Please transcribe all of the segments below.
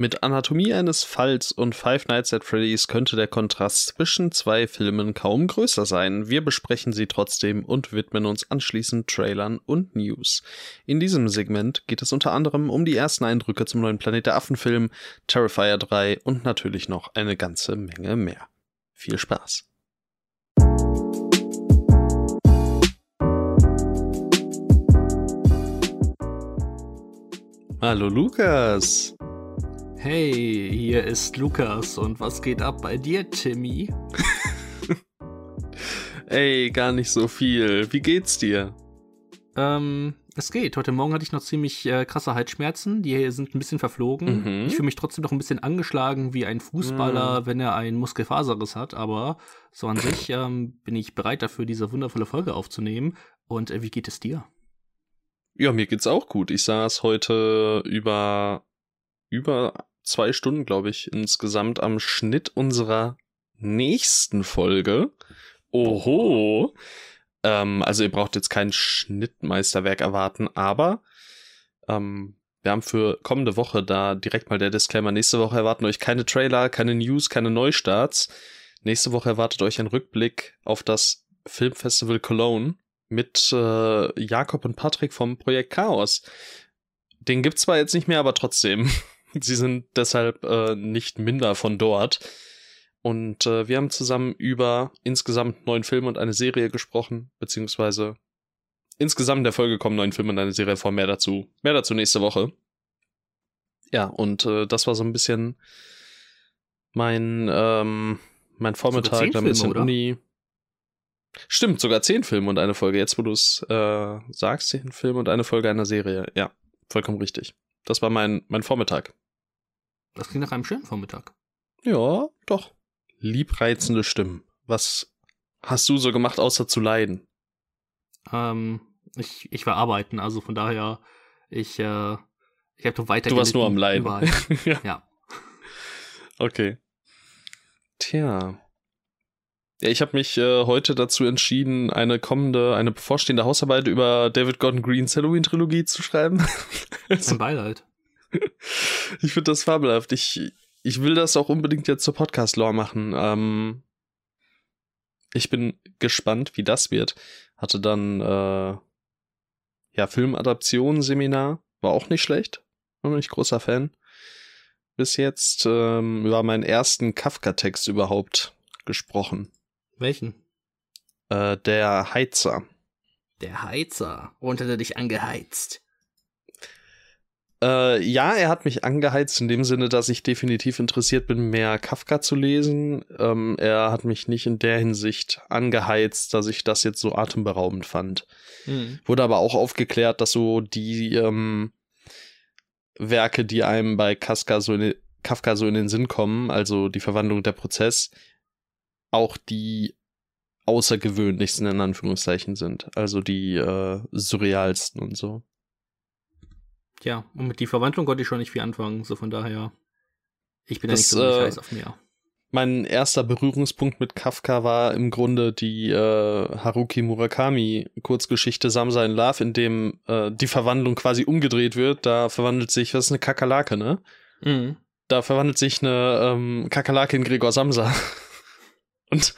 Mit Anatomie eines Falls und Five Nights at Freddy's könnte der Kontrast zwischen zwei Filmen kaum größer sein. Wir besprechen sie trotzdem und widmen uns anschließend Trailern und News. In diesem Segment geht es unter anderem um die ersten Eindrücke zum neuen Planet der Affen-Film, Terrifier 3 und natürlich noch eine ganze Menge mehr. Viel Spaß! Hallo Lukas! Hey, hier ist Lukas und was geht ab bei dir, Timmy? Ey, gar nicht so viel. Wie geht's dir? Ähm, es geht. Heute Morgen hatte ich noch ziemlich äh, krasse Halsschmerzen. Die sind ein bisschen verflogen. Mhm. Ich fühle mich trotzdem noch ein bisschen angeschlagen wie ein Fußballer, mhm. wenn er einen Muskelfaserriss hat. Aber so an sich ähm, bin ich bereit dafür, diese wundervolle Folge aufzunehmen. Und äh, wie geht es dir? Ja, mir geht's auch gut. Ich saß heute über über zwei Stunden, glaube ich, insgesamt am Schnitt unserer nächsten Folge. Oho. Ähm, also ihr braucht jetzt kein Schnittmeisterwerk erwarten, aber ähm, wir haben für kommende Woche da direkt mal der Disclaimer. Nächste Woche erwarten euch keine Trailer, keine News, keine Neustarts. Nächste Woche erwartet euch ein Rückblick auf das Filmfestival Cologne mit äh, Jakob und Patrick vom Projekt Chaos. Den gibt's zwar jetzt nicht mehr, aber trotzdem. Sie sind deshalb äh, nicht minder von dort. Und äh, wir haben zusammen über insgesamt neun Filme und eine Serie gesprochen, beziehungsweise insgesamt in der Folge kommen neun Filme und eine Serie vor. Mehr dazu, mehr dazu nächste Woche. Ja, und äh, das war so ein bisschen mein, ähm, mein Vormittag, dann ein bisschen Filme, Uni. Stimmt, sogar zehn Filme und eine Folge. Jetzt, wo du es äh, sagst, zehn Filme und eine Folge einer Serie. Ja, vollkommen richtig. Das war mein, mein Vormittag. Das klingt nach einem schönen Vormittag. Ja, doch. Liebreizende Stimmen. Was hast du so gemacht, außer zu leiden? Ähm, ich, ich war arbeiten, also von daher, ich, äh, ich habe doch weiter. Du warst nur am Leiden. ja. ja. Okay. Tja. Ja, ich habe mich äh, heute dazu entschieden, eine kommende, eine bevorstehende Hausarbeit über David Gordon Greens Halloween-Trilogie zu schreiben. Ein Beileid. ich finde das fabelhaft. Ich, ich will das auch unbedingt jetzt zur Podcast-Lore machen. Ähm, ich bin gespannt, wie das wird. Hatte dann äh, ja Filmadaption-Seminar, war auch nicht schlecht. Bin ich großer Fan. Bis jetzt ähm, über meinen ersten Kafka-Text überhaupt gesprochen. Welchen? Äh, der Heizer. Der Heizer. Und hat er dich angeheizt? Äh, ja, er hat mich angeheizt in dem Sinne, dass ich definitiv interessiert bin, mehr Kafka zu lesen. Ähm, er hat mich nicht in der Hinsicht angeheizt, dass ich das jetzt so atemberaubend fand. Mhm. Wurde aber auch aufgeklärt, dass so die ähm, Werke, die einem bei Kafka so, in, Kafka so in den Sinn kommen, also die Verwandlung der Prozess, auch die außergewöhnlichsten in Anführungszeichen sind. Also die äh, surrealsten und so. Ja, und mit die Verwandlung konnte ich schon nicht viel anfangen, so von daher. Ich bin das, ja nicht so äh, heiß auf mehr. Mein erster Berührungspunkt mit Kafka war im Grunde die äh, Haruki Murakami Kurzgeschichte Samsa in Love, in dem äh, die Verwandlung quasi umgedreht wird. Da verwandelt sich, was ist eine Kakerlake, ne? Mhm. Da verwandelt sich eine ähm, Kakerlake in Gregor Samsa. Und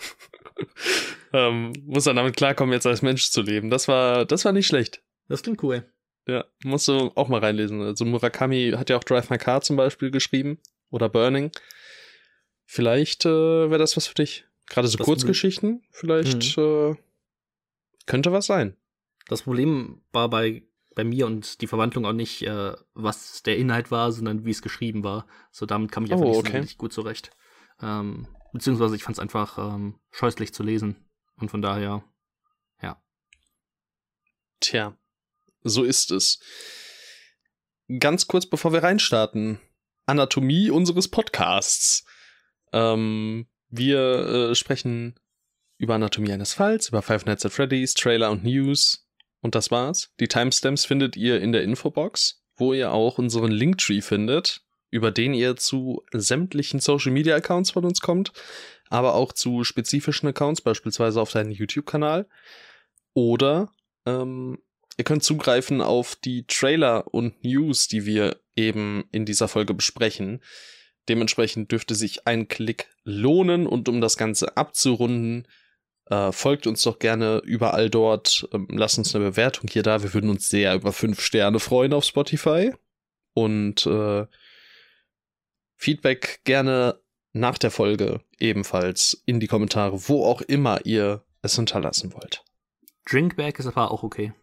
ähm, muss dann damit klarkommen, jetzt als Mensch zu leben. Das war, das war nicht schlecht. Das klingt cool. Ja, musst du auch mal reinlesen. Also Murakami hat ja auch Drive My Car zum Beispiel geschrieben oder Burning. Vielleicht äh, wäre das was für dich. Gerade so das Kurzgeschichten, vielleicht mhm. äh, könnte was sein. Das Problem war bei, bei mir und die Verwandlung auch nicht, äh, was der Inhalt war, sondern wie es geschrieben war. So damit kam ich einfach oh, nicht okay. so gut zurecht. Ähm, beziehungsweise ich fand es einfach ähm, scheußlich zu lesen. Und von daher, ja. Tja, so ist es. Ganz kurz bevor wir reinstarten. Anatomie unseres Podcasts. Ähm, wir äh, sprechen über Anatomie eines Falls, über Five Nights at Freddy's, Trailer und News. Und das war's. Die Timestamps findet ihr in der Infobox, wo ihr auch unseren Linktree findet, über den ihr zu sämtlichen Social Media Accounts von uns kommt, aber auch zu spezifischen Accounts, beispielsweise auf deinen YouTube-Kanal oder ähm, ihr könnt zugreifen auf die Trailer und News, die wir eben in dieser Folge besprechen. Dementsprechend dürfte sich ein Klick lohnen und um das Ganze abzurunden, äh, folgt uns doch gerne überall dort. Ähm, lasst uns eine Bewertung hier da. Wir würden uns sehr über fünf Sterne freuen auf Spotify. Und äh, Feedback gerne nach der Folge ebenfalls in die Kommentare, wo auch immer ihr es hinterlassen wollt. Drinkback ist aber auch okay.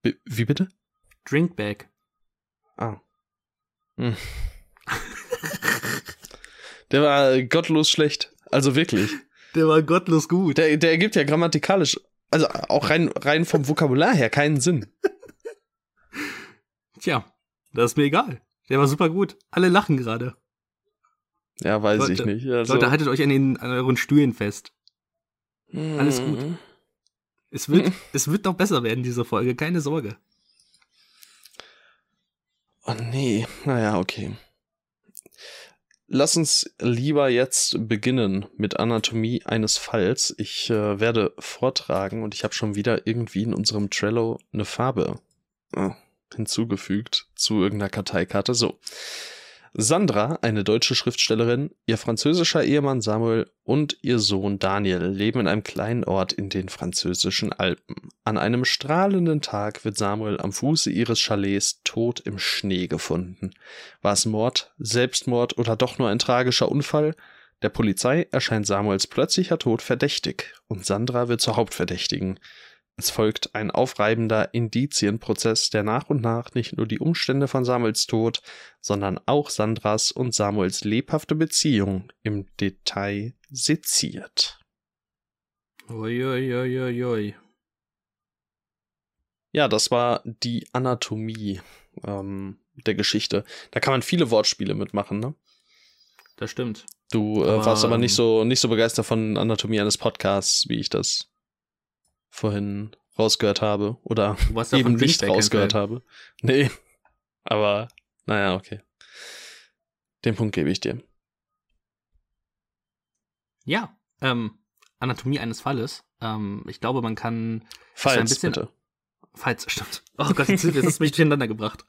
B wie bitte? Drinkback. Ah. Hm. Der war gottlos schlecht. Also wirklich. Der war gottlos gut. Der, der ergibt ja grammatikalisch, also auch rein, rein vom Vokabular her keinen Sinn. Tja, das ist mir egal. Der war super gut. Alle lachen gerade. Ja, weiß Leute, ich nicht. Also, Leute, haltet euch an, den, an euren Stühlen fest. Alles gut. Mhm. Es wird, es wird noch besser werden, diese Folge, keine Sorge. Oh nee, naja, okay. Lass uns lieber jetzt beginnen mit Anatomie eines Falls. Ich äh, werde vortragen und ich habe schon wieder irgendwie in unserem Trello eine Farbe äh, hinzugefügt zu irgendeiner Karteikarte. So. Sandra, eine deutsche Schriftstellerin, ihr französischer Ehemann Samuel und ihr Sohn Daniel leben in einem kleinen Ort in den französischen Alpen. An einem strahlenden Tag wird Samuel am Fuße ihres Chalets tot im Schnee gefunden. War es Mord, Selbstmord oder doch nur ein tragischer Unfall? Der Polizei erscheint Samuels plötzlicher Tod verdächtig und Sandra wird zur Hauptverdächtigen. Es folgt ein aufreibender Indizienprozess, der nach und nach nicht nur die Umstände von Samuels Tod, sondern auch Sandras und Samuels lebhafte Beziehung im Detail seziert. Uiuiuiui. Ja, das war die Anatomie ähm, der Geschichte. Da kann man viele Wortspiele mitmachen, ne? Das stimmt. Du äh, aber, warst aber nicht so nicht so begeistert von Anatomie eines Podcasts, wie ich das vorhin rausgehört habe oder eben nicht rausgehört habe. Nee, aber naja, okay. Den Punkt gebe ich dir. Ja, ähm, Anatomie eines Falles. Ähm, ich glaube, man kann Falls, ein bisschen, bitte. Falls, stimmt. Oh Gott, jetzt, du mich durcheinander gebracht.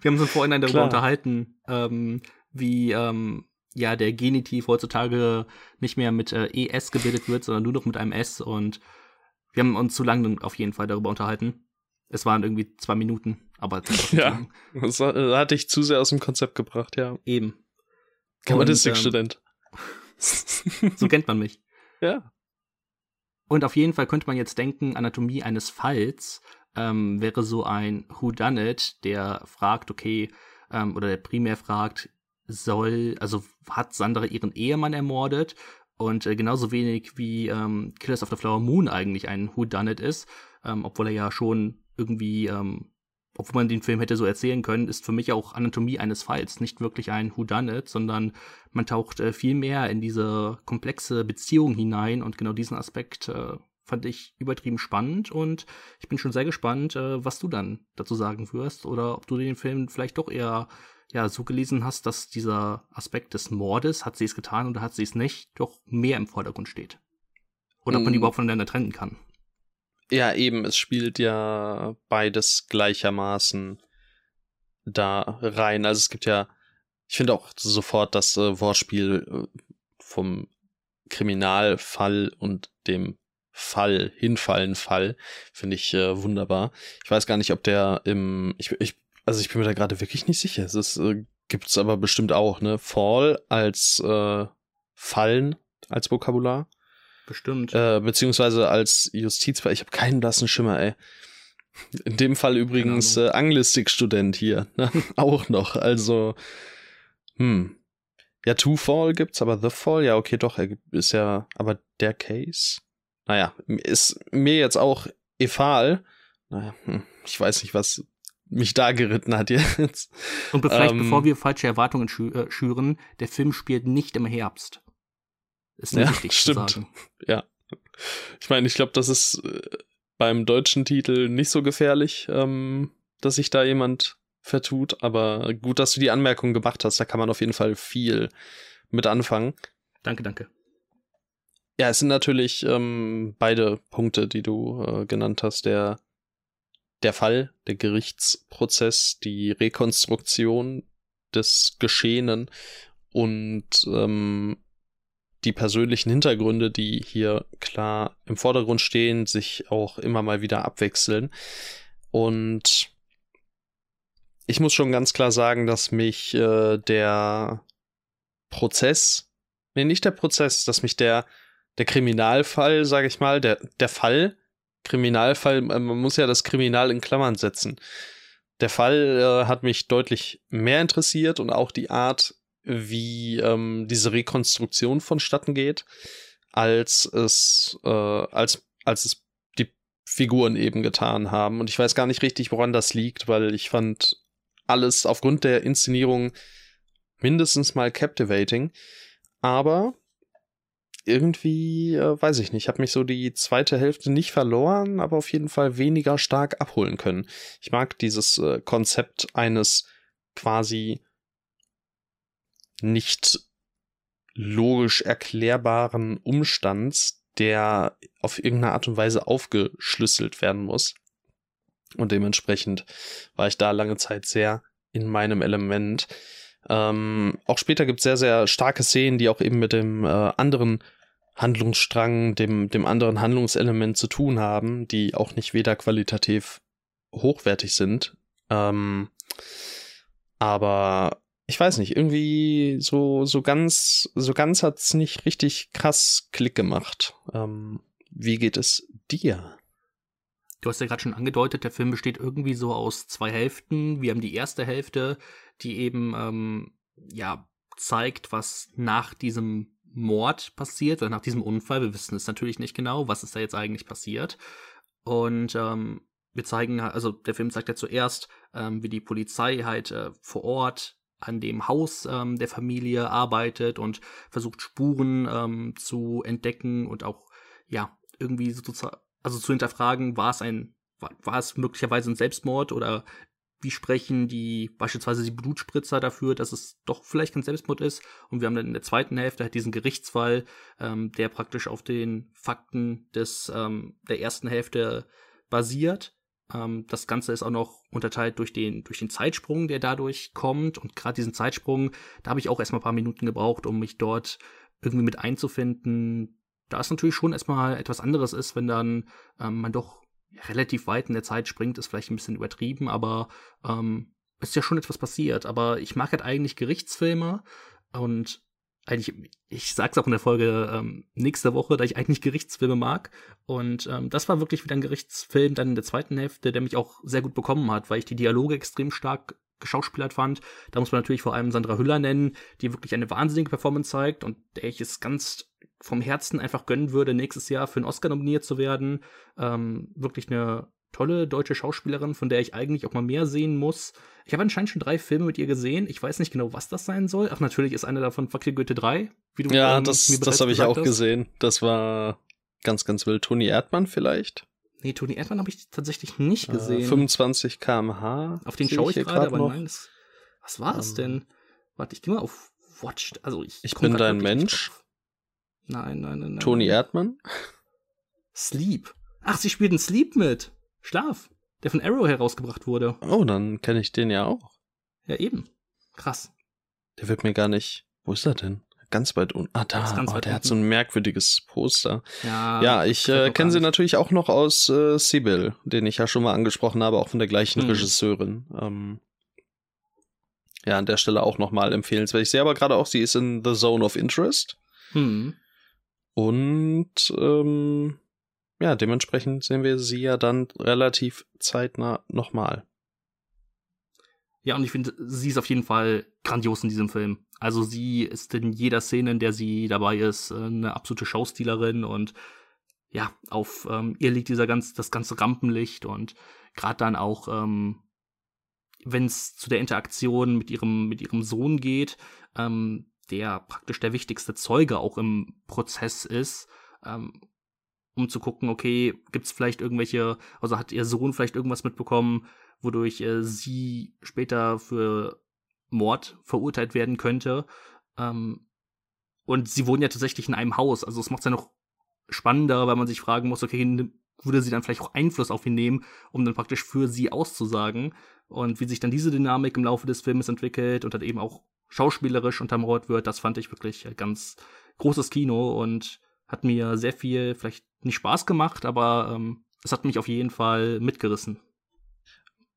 Wir haben uns vorhin darüber Klar. unterhalten, ähm, wie ähm, ja der Genitiv heutzutage nicht mehr mit äh, ES gebildet wird, sondern nur noch mit einem S und wir haben uns zu lange auf jeden Fall darüber unterhalten. Es waren irgendwie zwei Minuten, aber. ja, das äh, hatte ich zu sehr aus dem Konzept gebracht, ja. Eben. Germanistikstudent. Ähm, so kennt man mich. Ja. Und auf jeden Fall könnte man jetzt denken, Anatomie eines Falls ähm, wäre so ein Whodunit, der fragt, okay, ähm, oder der primär fragt, soll, also hat Sandra ihren Ehemann ermordet und äh, genauso wenig wie ähm, Killers of the Flower Moon eigentlich ein Who Done It ist, ähm, obwohl er ja schon irgendwie, ähm, obwohl man den Film hätte so erzählen können, ist für mich auch Anatomie eines Falls nicht wirklich ein Who Done It, sondern man taucht äh, viel mehr in diese komplexe Beziehung hinein. Und genau diesen Aspekt äh, fand ich übertrieben spannend. Und ich bin schon sehr gespannt, äh, was du dann dazu sagen wirst oder ob du den Film vielleicht doch eher ja so gelesen hast, dass dieser Aspekt des Mordes, hat sie es getan oder hat sie es nicht, doch mehr im Vordergrund steht. Oder ob man die mm. überhaupt voneinander trennen kann. Ja, eben, es spielt ja beides gleichermaßen da rein. Also es gibt ja, ich finde auch sofort das äh, Wortspiel äh, vom Kriminalfall und dem Fall, hinfallen Fall, finde ich äh, wunderbar. Ich weiß gar nicht, ob der im, ich, ich also ich bin mir da gerade wirklich nicht sicher. Es ist, äh, gibt's aber bestimmt auch, ne? Fall als äh, Fallen als Vokabular. Bestimmt. Äh, beziehungsweise als Justizfall. Ich habe keinen blassen Schimmer, ey. In dem Fall übrigens äh, Anglistik-Student hier. Ne? auch noch. Also, hm. Ja, Two Fall gibt's, aber The Fall, ja, okay, doch, er ist ja, aber der Case? Naja, ist mir jetzt auch egal. Naja, hm, ich weiß nicht, was mich da geritten hat jetzt. Und vielleicht ähm, bevor wir falsche Erwartungen schü äh, schüren, der Film spielt nicht im Herbst. Ist nicht ja, wichtig stimmt. zu sagen. Ja. Ich meine, ich glaube, das ist äh, beim deutschen Titel nicht so gefährlich, ähm, dass sich da jemand vertut, aber gut, dass du die Anmerkung gemacht hast, da kann man auf jeden Fall viel mit anfangen. Danke, danke. ja, es sind natürlich ähm, beide Punkte, die du äh, genannt hast. Der, der Fall, der Gerichtsprozess, die Rekonstruktion des Geschehenen und ähm, die persönlichen Hintergründe, die hier klar im Vordergrund stehen, sich auch immer mal wieder abwechseln. Und ich muss schon ganz klar sagen, dass mich äh, der Prozess, nee, nicht der Prozess, dass mich der, der Kriminalfall, sage ich mal, der, der Fall, Kriminalfall, äh, man muss ja das Kriminal in Klammern setzen. Der Fall äh, hat mich deutlich mehr interessiert und auch die Art, wie ähm, diese Rekonstruktion vonstatten geht, als es, äh, als, als es die Figuren eben getan haben. Und ich weiß gar nicht richtig, woran das liegt, weil ich fand alles aufgrund der Inszenierung mindestens mal captivating. Aber irgendwie, äh, weiß ich nicht, ich habe mich so die zweite Hälfte nicht verloren, aber auf jeden Fall weniger stark abholen können. Ich mag dieses äh, Konzept eines quasi nicht logisch erklärbaren Umstands, der auf irgendeine Art und Weise aufgeschlüsselt werden muss. Und dementsprechend war ich da lange Zeit sehr in meinem Element. Ähm, auch später gibt es sehr, sehr starke Szenen, die auch eben mit dem äh, anderen Handlungsstrang, dem, dem anderen Handlungselement zu tun haben, die auch nicht weder qualitativ hochwertig sind. Ähm, aber ich weiß nicht, irgendwie so, so ganz, so ganz hat's nicht richtig krass Klick gemacht. Ähm, wie geht es dir? Du hast ja gerade schon angedeutet, der Film besteht irgendwie so aus zwei Hälften. Wir haben die erste Hälfte, die eben ähm, ja zeigt, was nach diesem Mord passiert oder nach diesem Unfall. Wir wissen es natürlich nicht genau, was ist da jetzt eigentlich passiert. Und ähm, wir zeigen, also der Film zeigt ja zuerst, ähm, wie die Polizei halt äh, vor Ort an dem Haus ähm, der Familie arbeitet und versucht Spuren ähm, zu entdecken und auch ja irgendwie sozusagen also zu hinterfragen, war es ein, war, war es möglicherweise ein Selbstmord oder wie sprechen die beispielsweise die Blutspritzer dafür, dass es doch vielleicht kein Selbstmord ist. Und wir haben dann in der zweiten Hälfte halt diesen Gerichtsfall, ähm, der praktisch auf den Fakten des ähm, der ersten Hälfte basiert. Ähm, das Ganze ist auch noch unterteilt durch den durch den Zeitsprung, der dadurch kommt. Und gerade diesen Zeitsprung, da habe ich auch erstmal ein paar Minuten gebraucht, um mich dort irgendwie mit einzufinden, da es natürlich schon erstmal etwas anderes ist, wenn dann ähm, man doch relativ weit in der Zeit springt, ist vielleicht ein bisschen übertrieben, aber ähm, ist ja schon etwas passiert. Aber ich mag halt eigentlich Gerichtsfilme und eigentlich, ich sag's auch in der Folge ähm, nächste Woche, da ich eigentlich Gerichtsfilme mag. Und ähm, das war wirklich wieder ein Gerichtsfilm dann in der zweiten Hälfte, der mich auch sehr gut bekommen hat, weil ich die Dialoge extrem stark geschauspielert fand. Da muss man natürlich vor allem Sandra Hüller nennen, die wirklich eine wahnsinnige Performance zeigt und der ich es ganz vom Herzen einfach gönnen würde, nächstes Jahr für einen Oscar nominiert zu werden. Ähm, wirklich eine tolle deutsche Schauspielerin, von der ich eigentlich auch mal mehr sehen muss. Ich habe anscheinend schon drei Filme mit ihr gesehen. Ich weiß nicht genau, was das sein soll. Ach, natürlich ist einer davon Fuck Goethe 3, wie du Ja, ähm, das, das habe ich auch hast. gesehen. Das war ganz, ganz wild. Toni Erdmann vielleicht? Nee, Toni Erdmann habe ich tatsächlich nicht äh, gesehen. Äh, 25 kmh. Auf den schaue ich gerade, aber nein. Das, was war das um, ähm. denn? Warte, ich gehe mal auf Watched. Also ich, ich bin dein Mensch. Nein, nein, nein, nein. Toni Erdmann? Sleep. Ach, sie spielt in Sleep mit. Schlaf. Der von Arrow herausgebracht wurde. Oh, dann kenne ich den ja auch. Ja, eben. Krass. Der wird mir gar nicht. Wo ist er denn? Ganz weit unten. Ah, da. Oh, der unten. hat so ein merkwürdiges Poster. Ja, ja ich äh, kenne sie natürlich auch noch aus äh, Sibyl, den ich ja schon mal angesprochen habe, auch von der gleichen hm. Regisseurin. Ähm, ja, an der Stelle auch nochmal empfehlenswert. Ich sehe aber gerade auch, sie ist in The Zone of Interest. Hm. Und ähm, ja, dementsprechend sehen wir sie ja dann relativ zeitnah nochmal. Ja, und ich finde, sie ist auf jeden Fall grandios in diesem Film. Also sie ist in jeder Szene, in der sie dabei ist, eine absolute Schauspielerin und ja, auf ähm, ihr liegt dieser ganz, das ganze Rampenlicht und gerade dann auch, ähm, wenn es zu der Interaktion mit ihrem, mit ihrem Sohn geht, ähm, der praktisch der wichtigste Zeuge auch im Prozess ist, ähm, um zu gucken, okay, gibt es vielleicht irgendwelche, also hat ihr Sohn vielleicht irgendwas mitbekommen, wodurch äh, sie später für Mord verurteilt werden könnte. Ähm, und sie wohnen ja tatsächlich in einem Haus, also es macht es ja noch spannender, weil man sich fragen muss, okay, würde sie dann vielleicht auch Einfluss auf ihn nehmen, um dann praktisch für sie auszusagen. Und wie sich dann diese Dynamik im Laufe des Films entwickelt und dann eben auch schauspielerisch untermauert wird, das fand ich wirklich ganz großes Kino und hat mir sehr viel, vielleicht nicht Spaß gemacht, aber ähm, es hat mich auf jeden Fall mitgerissen.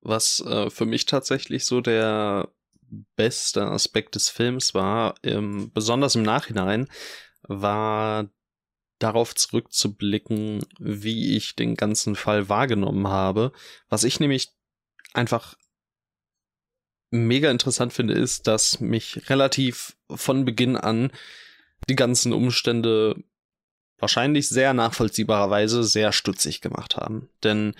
Was äh, für mich tatsächlich so der beste Aspekt des Films war, ähm, besonders im Nachhinein, war darauf zurückzublicken, wie ich den ganzen Fall wahrgenommen habe. Was ich nämlich einfach mega interessant finde, ist, dass mich relativ von Beginn an die ganzen Umstände wahrscheinlich sehr nachvollziehbarerweise sehr stutzig gemacht haben. Denn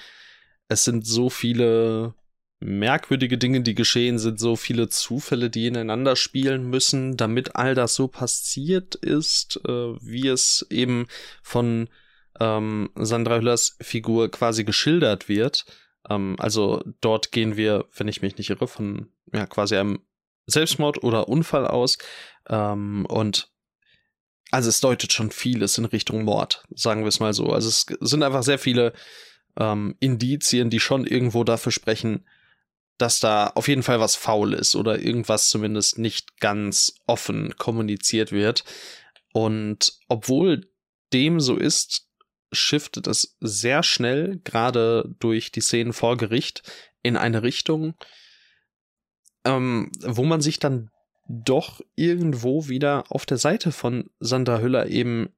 es sind so viele merkwürdige Dinge, die geschehen sind, so viele Zufälle, die ineinander spielen müssen, damit all das so passiert ist, äh, wie es eben von ähm, Sandra Hüllers Figur quasi geschildert wird. Ähm, also dort gehen wir, wenn ich mich nicht irre, von ja quasi einem Selbstmord oder Unfall aus. Ähm, und also es deutet schon vieles in Richtung Mord, sagen wir es mal so. Also es sind einfach sehr viele ähm, Indizien, die schon irgendwo dafür sprechen, dass da auf jeden Fall was faul ist oder irgendwas zumindest nicht ganz offen kommuniziert wird. Und obwohl dem so ist, shiftet es sehr schnell, gerade durch die Szenen vor Gericht, in eine Richtung, ähm, wo man sich dann doch irgendwo wieder auf der Seite von Sandra Hüller eben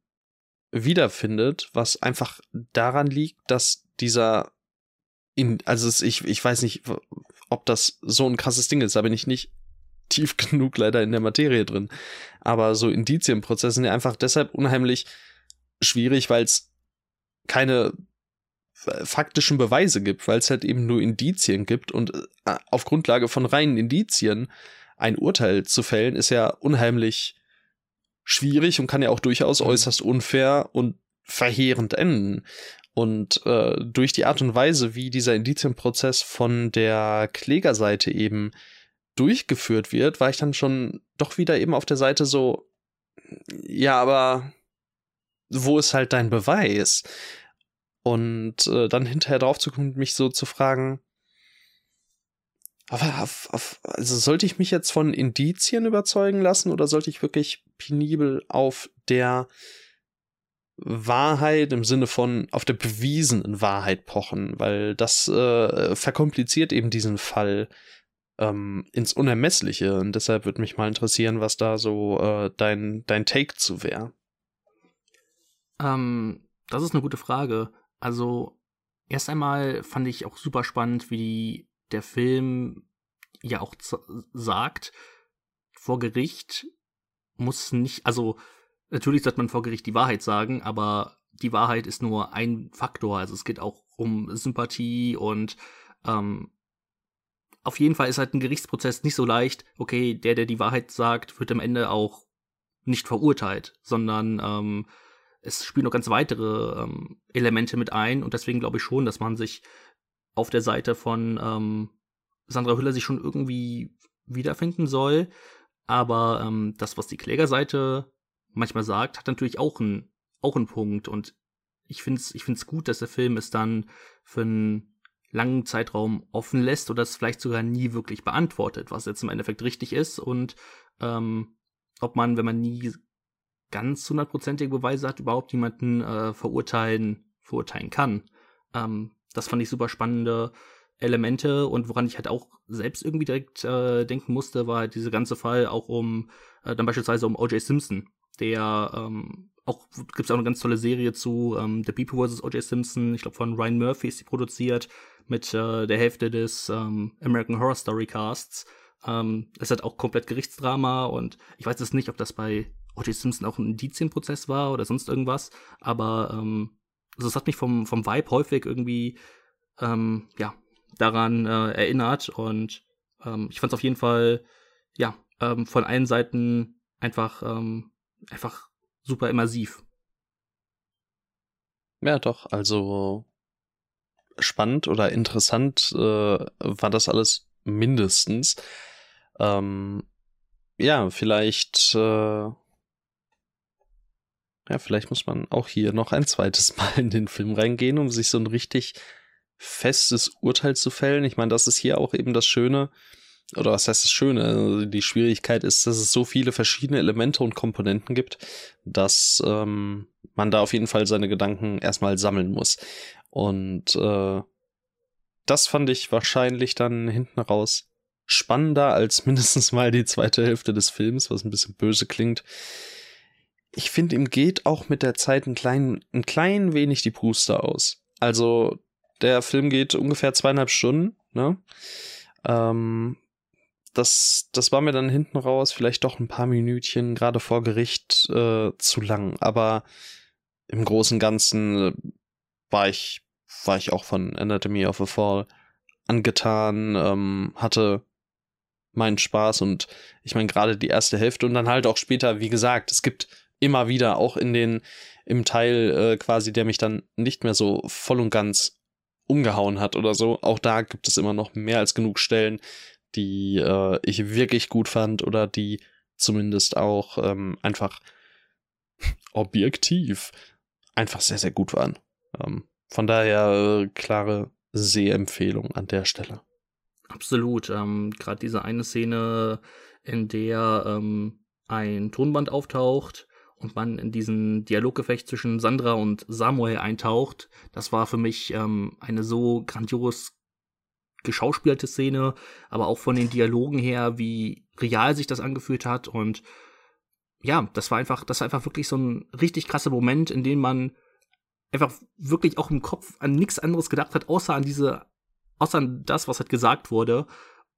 wiederfindet, was einfach daran liegt, dass dieser in, also ich, ich weiß nicht, ob das so ein krasses Ding ist, da bin ich nicht tief genug leider in der Materie drin. Aber so Indizienprozesse sind ja einfach deshalb unheimlich schwierig, weil es keine faktischen Beweise gibt, weil es halt eben nur Indizien gibt und äh, auf Grundlage von reinen Indizien ein Urteil zu fällen, ist ja unheimlich schwierig und kann ja auch durchaus mhm. äußerst unfair und verheerend enden. Und äh, durch die Art und Weise, wie dieser Indizienprozess von der Klägerseite eben durchgeführt wird, war ich dann schon doch wieder eben auf der Seite so, ja, aber wo ist halt dein Beweis? Und äh, dann hinterher drauf zu kommen, mich so zu fragen, aber auf, auf, also sollte ich mich jetzt von Indizien überzeugen lassen oder sollte ich wirklich penibel auf der Wahrheit im Sinne von auf der bewiesenen Wahrheit pochen, weil das äh, verkompliziert eben diesen Fall ähm, ins Unermessliche. Und deshalb würde mich mal interessieren, was da so äh, dein, dein Take zu wäre. Ähm, das ist eine gute Frage. Also, erst einmal fand ich auch super spannend, wie der Film ja auch sagt, vor Gericht muss nicht, also Natürlich sollte man vor Gericht die Wahrheit sagen, aber die Wahrheit ist nur ein Faktor. Also es geht auch um Sympathie und ähm, auf jeden Fall ist halt ein Gerichtsprozess nicht so leicht, okay, der, der die Wahrheit sagt, wird am Ende auch nicht verurteilt, sondern ähm, es spielen noch ganz weitere ähm, Elemente mit ein und deswegen glaube ich schon, dass man sich auf der Seite von ähm, Sandra Hüller sich schon irgendwie wiederfinden soll. Aber ähm, das, was die Klägerseite manchmal sagt, hat natürlich auch einen auch einen Punkt und ich finde es ich find's gut, dass der Film es dann für einen langen Zeitraum offen lässt oder es vielleicht sogar nie wirklich beantwortet, was jetzt im Endeffekt richtig ist und ähm, ob man, wenn man nie ganz hundertprozentige Beweise hat, überhaupt jemanden äh, verurteilen, verurteilen kann. Ähm, das fand ich super spannende Elemente und woran ich halt auch selbst irgendwie direkt äh, denken musste, war halt dieser ganze Fall auch um äh, dann beispielsweise um O.J. Simpson, der ähm, auch gibt es auch eine ganz tolle Serie zu ähm, The People vs. O.J. Simpson. Ich glaube von Ryan Murphy ist die produziert mit äh, der Hälfte des ähm, American Horror Story Casts. Ähm, es hat auch komplett Gerichtsdrama und ich weiß jetzt nicht, ob das bei O.J. Simpson auch ein Indizienprozess war oder sonst irgendwas, aber ähm, also es hat mich vom vom Vibe häufig irgendwie ähm, ja daran äh, erinnert und ähm, ich fand es auf jeden Fall ja ähm, von allen Seiten einfach ähm, einfach super immersiv. Ja, doch, also spannend oder interessant äh, war das alles mindestens. Ähm, ja, vielleicht, äh, ja, vielleicht muss man auch hier noch ein zweites Mal in den Film reingehen, um sich so ein richtig festes Urteil zu fällen. Ich meine, das ist hier auch eben das Schöne, oder was heißt das Schöne? Also die Schwierigkeit ist, dass es so viele verschiedene Elemente und Komponenten gibt, dass ähm, man da auf jeden Fall seine Gedanken erstmal sammeln muss. Und äh, das fand ich wahrscheinlich dann hinten raus spannender als mindestens mal die zweite Hälfte des Films, was ein bisschen böse klingt. Ich finde, ihm geht auch mit der Zeit ein klein, ein klein wenig die Puste aus. Also, der Film geht ungefähr zweieinhalb Stunden, ne? Ähm, das, das war mir dann hinten raus vielleicht doch ein paar Minütchen, gerade vor Gericht, äh, zu lang. Aber im Großen und Ganzen äh, war ich, war ich auch von Anatomy of a Fall angetan, ähm, hatte meinen Spaß und ich meine gerade die erste Hälfte und dann halt auch später, wie gesagt, es gibt immer wieder auch in den im Teil äh, quasi, der mich dann nicht mehr so voll und ganz umgehauen hat oder so. Auch da gibt es immer noch mehr als genug Stellen, die äh, ich wirklich gut fand oder die zumindest auch ähm, einfach objektiv einfach sehr, sehr gut waren. Ähm, von daher äh, klare Sehempfehlung an der Stelle. Absolut. Ähm, Gerade diese eine Szene, in der ähm, ein Tonband auftaucht und man in diesen Dialoggefecht zwischen Sandra und Samuel eintaucht, das war für mich ähm, eine so grandios geschauspielte Szene, aber auch von den Dialogen her, wie real sich das angefühlt hat und ja, das war einfach, das war einfach wirklich so ein richtig krasser Moment, in dem man einfach wirklich auch im Kopf an nichts anderes gedacht hat, außer an diese, außer an das, was halt gesagt wurde.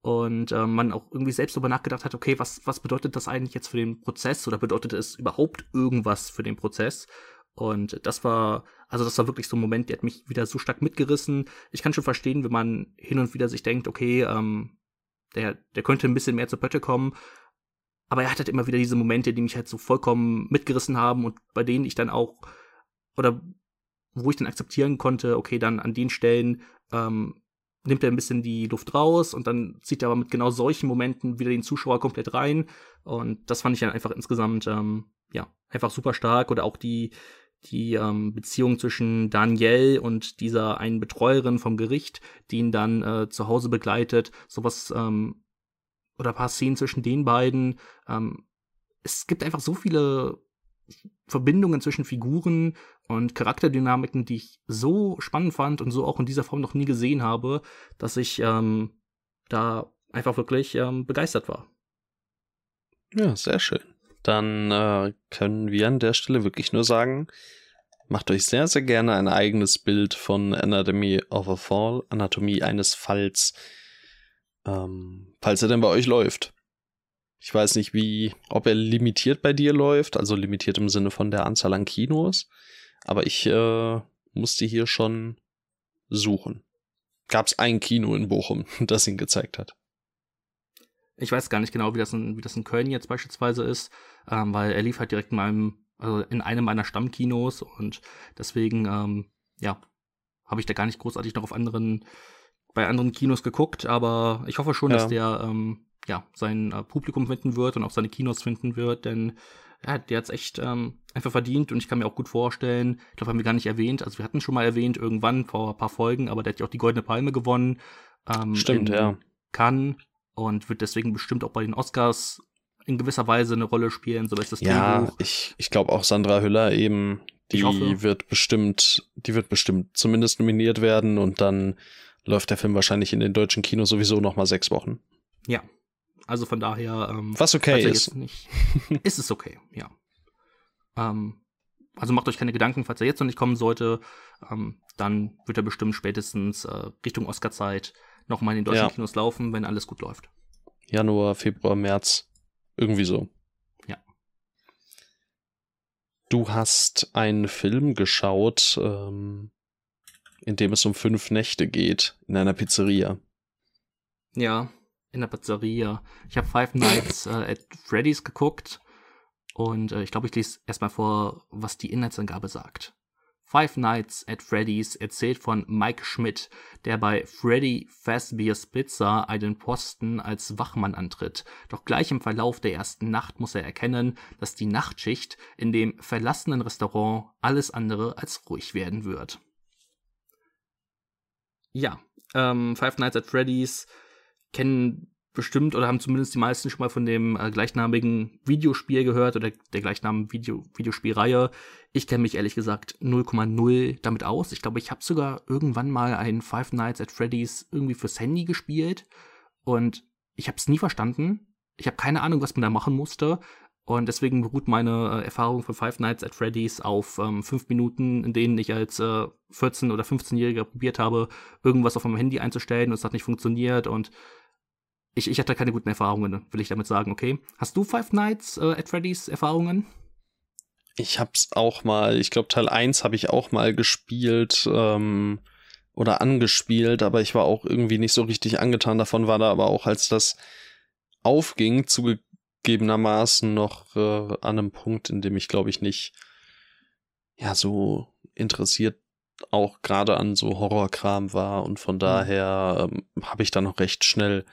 Und äh, man auch irgendwie selbst darüber nachgedacht hat, okay, was, was bedeutet das eigentlich jetzt für den Prozess oder bedeutet es überhaupt irgendwas für den Prozess? Und das war, also das war wirklich so ein Moment, der hat mich wieder so stark mitgerissen. Ich kann schon verstehen, wenn man hin und wieder sich denkt, okay, ähm, der, der könnte ein bisschen mehr zur Pötte kommen. Aber er hat halt immer wieder diese Momente, die mich halt so vollkommen mitgerissen haben und bei denen ich dann auch, oder wo ich dann akzeptieren konnte, okay, dann an den Stellen ähm, nimmt er ein bisschen die Luft raus und dann zieht er aber mit genau solchen Momenten wieder den Zuschauer komplett rein. Und das fand ich dann einfach insgesamt, ähm, ja, einfach super stark. Oder auch die, die ähm, Beziehung zwischen Danielle und dieser einen Betreuerin vom Gericht, die ihn dann äh, zu Hause begleitet, sowas ähm, oder ein paar Szenen zwischen den beiden. Ähm, es gibt einfach so viele Verbindungen zwischen Figuren und Charakterdynamiken, die ich so spannend fand und so auch in dieser Form noch nie gesehen habe, dass ich ähm, da einfach wirklich ähm, begeistert war. Ja, sehr schön dann äh, können wir an der Stelle wirklich nur sagen, macht euch sehr, sehr gerne ein eigenes Bild von Anatomy of a Fall, Anatomie eines Falls, ähm, falls er denn bei euch läuft. Ich weiß nicht, wie, ob er limitiert bei dir läuft, also limitiert im Sinne von der Anzahl an Kinos, aber ich äh, musste hier schon suchen. Gab es ein Kino in Bochum, das ihn gezeigt hat. Ich weiß gar nicht genau, wie das in, wie das in Köln jetzt beispielsweise ist, ähm, weil er lief halt direkt in meinem, also in einem meiner Stammkinos und deswegen, ähm, ja, habe ich da gar nicht großartig noch auf anderen, bei anderen Kinos geguckt, aber ich hoffe schon, ja. dass der, ähm, ja, sein äh, Publikum finden wird und auch seine Kinos finden wird, denn ja, der hat's echt ähm, einfach verdient und ich kann mir auch gut vorstellen, ich glaube, haben wir gar nicht erwähnt, also wir hatten schon mal erwähnt irgendwann vor ein paar Folgen, aber der hat ja auch die Goldene Palme gewonnen. Ähm, Stimmt, ja. Cannes und wird deswegen bestimmt auch bei den Oscars in gewisser Weise eine Rolle spielen, so ist das Ja, Drehbuch. ich, ich glaube auch Sandra Hüller eben, die wird bestimmt, die wird bestimmt zumindest nominiert werden und dann läuft der Film wahrscheinlich in den deutschen Kinos sowieso noch mal sechs Wochen. Ja, also von daher. Ähm, Was okay ist. Nicht, ist es okay, ja. Ähm, also macht euch keine Gedanken, falls er jetzt noch nicht kommen sollte, ähm, dann wird er bestimmt spätestens äh, Richtung Oscarzeit noch mal in den deutschen ja. Kinos laufen, wenn alles gut läuft. Januar, Februar, März. Irgendwie so. Ja. Du hast einen Film geschaut, ähm, in dem es um fünf Nächte geht, in einer Pizzeria. Ja, in der Pizzeria. Ich habe Five Nights äh, at Freddy's geguckt und äh, ich glaube, ich lese erstmal vor, was die Inhaltsangabe sagt. Five Nights at Freddy's erzählt von Mike Schmidt, der bei Freddy Fazbear's Pizza einen Posten als Wachmann antritt. Doch gleich im Verlauf der ersten Nacht muss er erkennen, dass die Nachtschicht in dem verlassenen Restaurant alles andere als ruhig werden wird. Ja, ähm, Five Nights at Freddy's kennen bestimmt oder haben zumindest die meisten schon mal von dem äh, gleichnamigen Videospiel gehört oder der gleichnamigen Video Videospielreihe. Ich kenne mich ehrlich gesagt 0,0 damit aus. Ich glaube, ich habe sogar irgendwann mal ein Five Nights at Freddy's irgendwie fürs Handy gespielt und ich habe es nie verstanden. Ich habe keine Ahnung, was man da machen musste. Und deswegen beruht meine äh, Erfahrung von Five Nights at Freddy's auf ähm, fünf Minuten, in denen ich als äh, 14- oder 15-Jähriger probiert habe, irgendwas auf meinem Handy einzustellen und es hat nicht funktioniert und ich, ich hatte keine guten Erfahrungen, will ich damit sagen, okay. Hast du Five Nights äh, at Freddy's Erfahrungen? Ich hab's auch mal, ich glaube Teil 1 habe ich auch mal gespielt ähm, oder angespielt, aber ich war auch irgendwie nicht so richtig angetan davon, war da aber auch, als das aufging, zugegebenermaßen noch äh, an einem Punkt, in dem ich glaube ich nicht ja so interessiert auch gerade an so Horrorkram war und von mhm. daher ähm, habe ich da noch recht schnell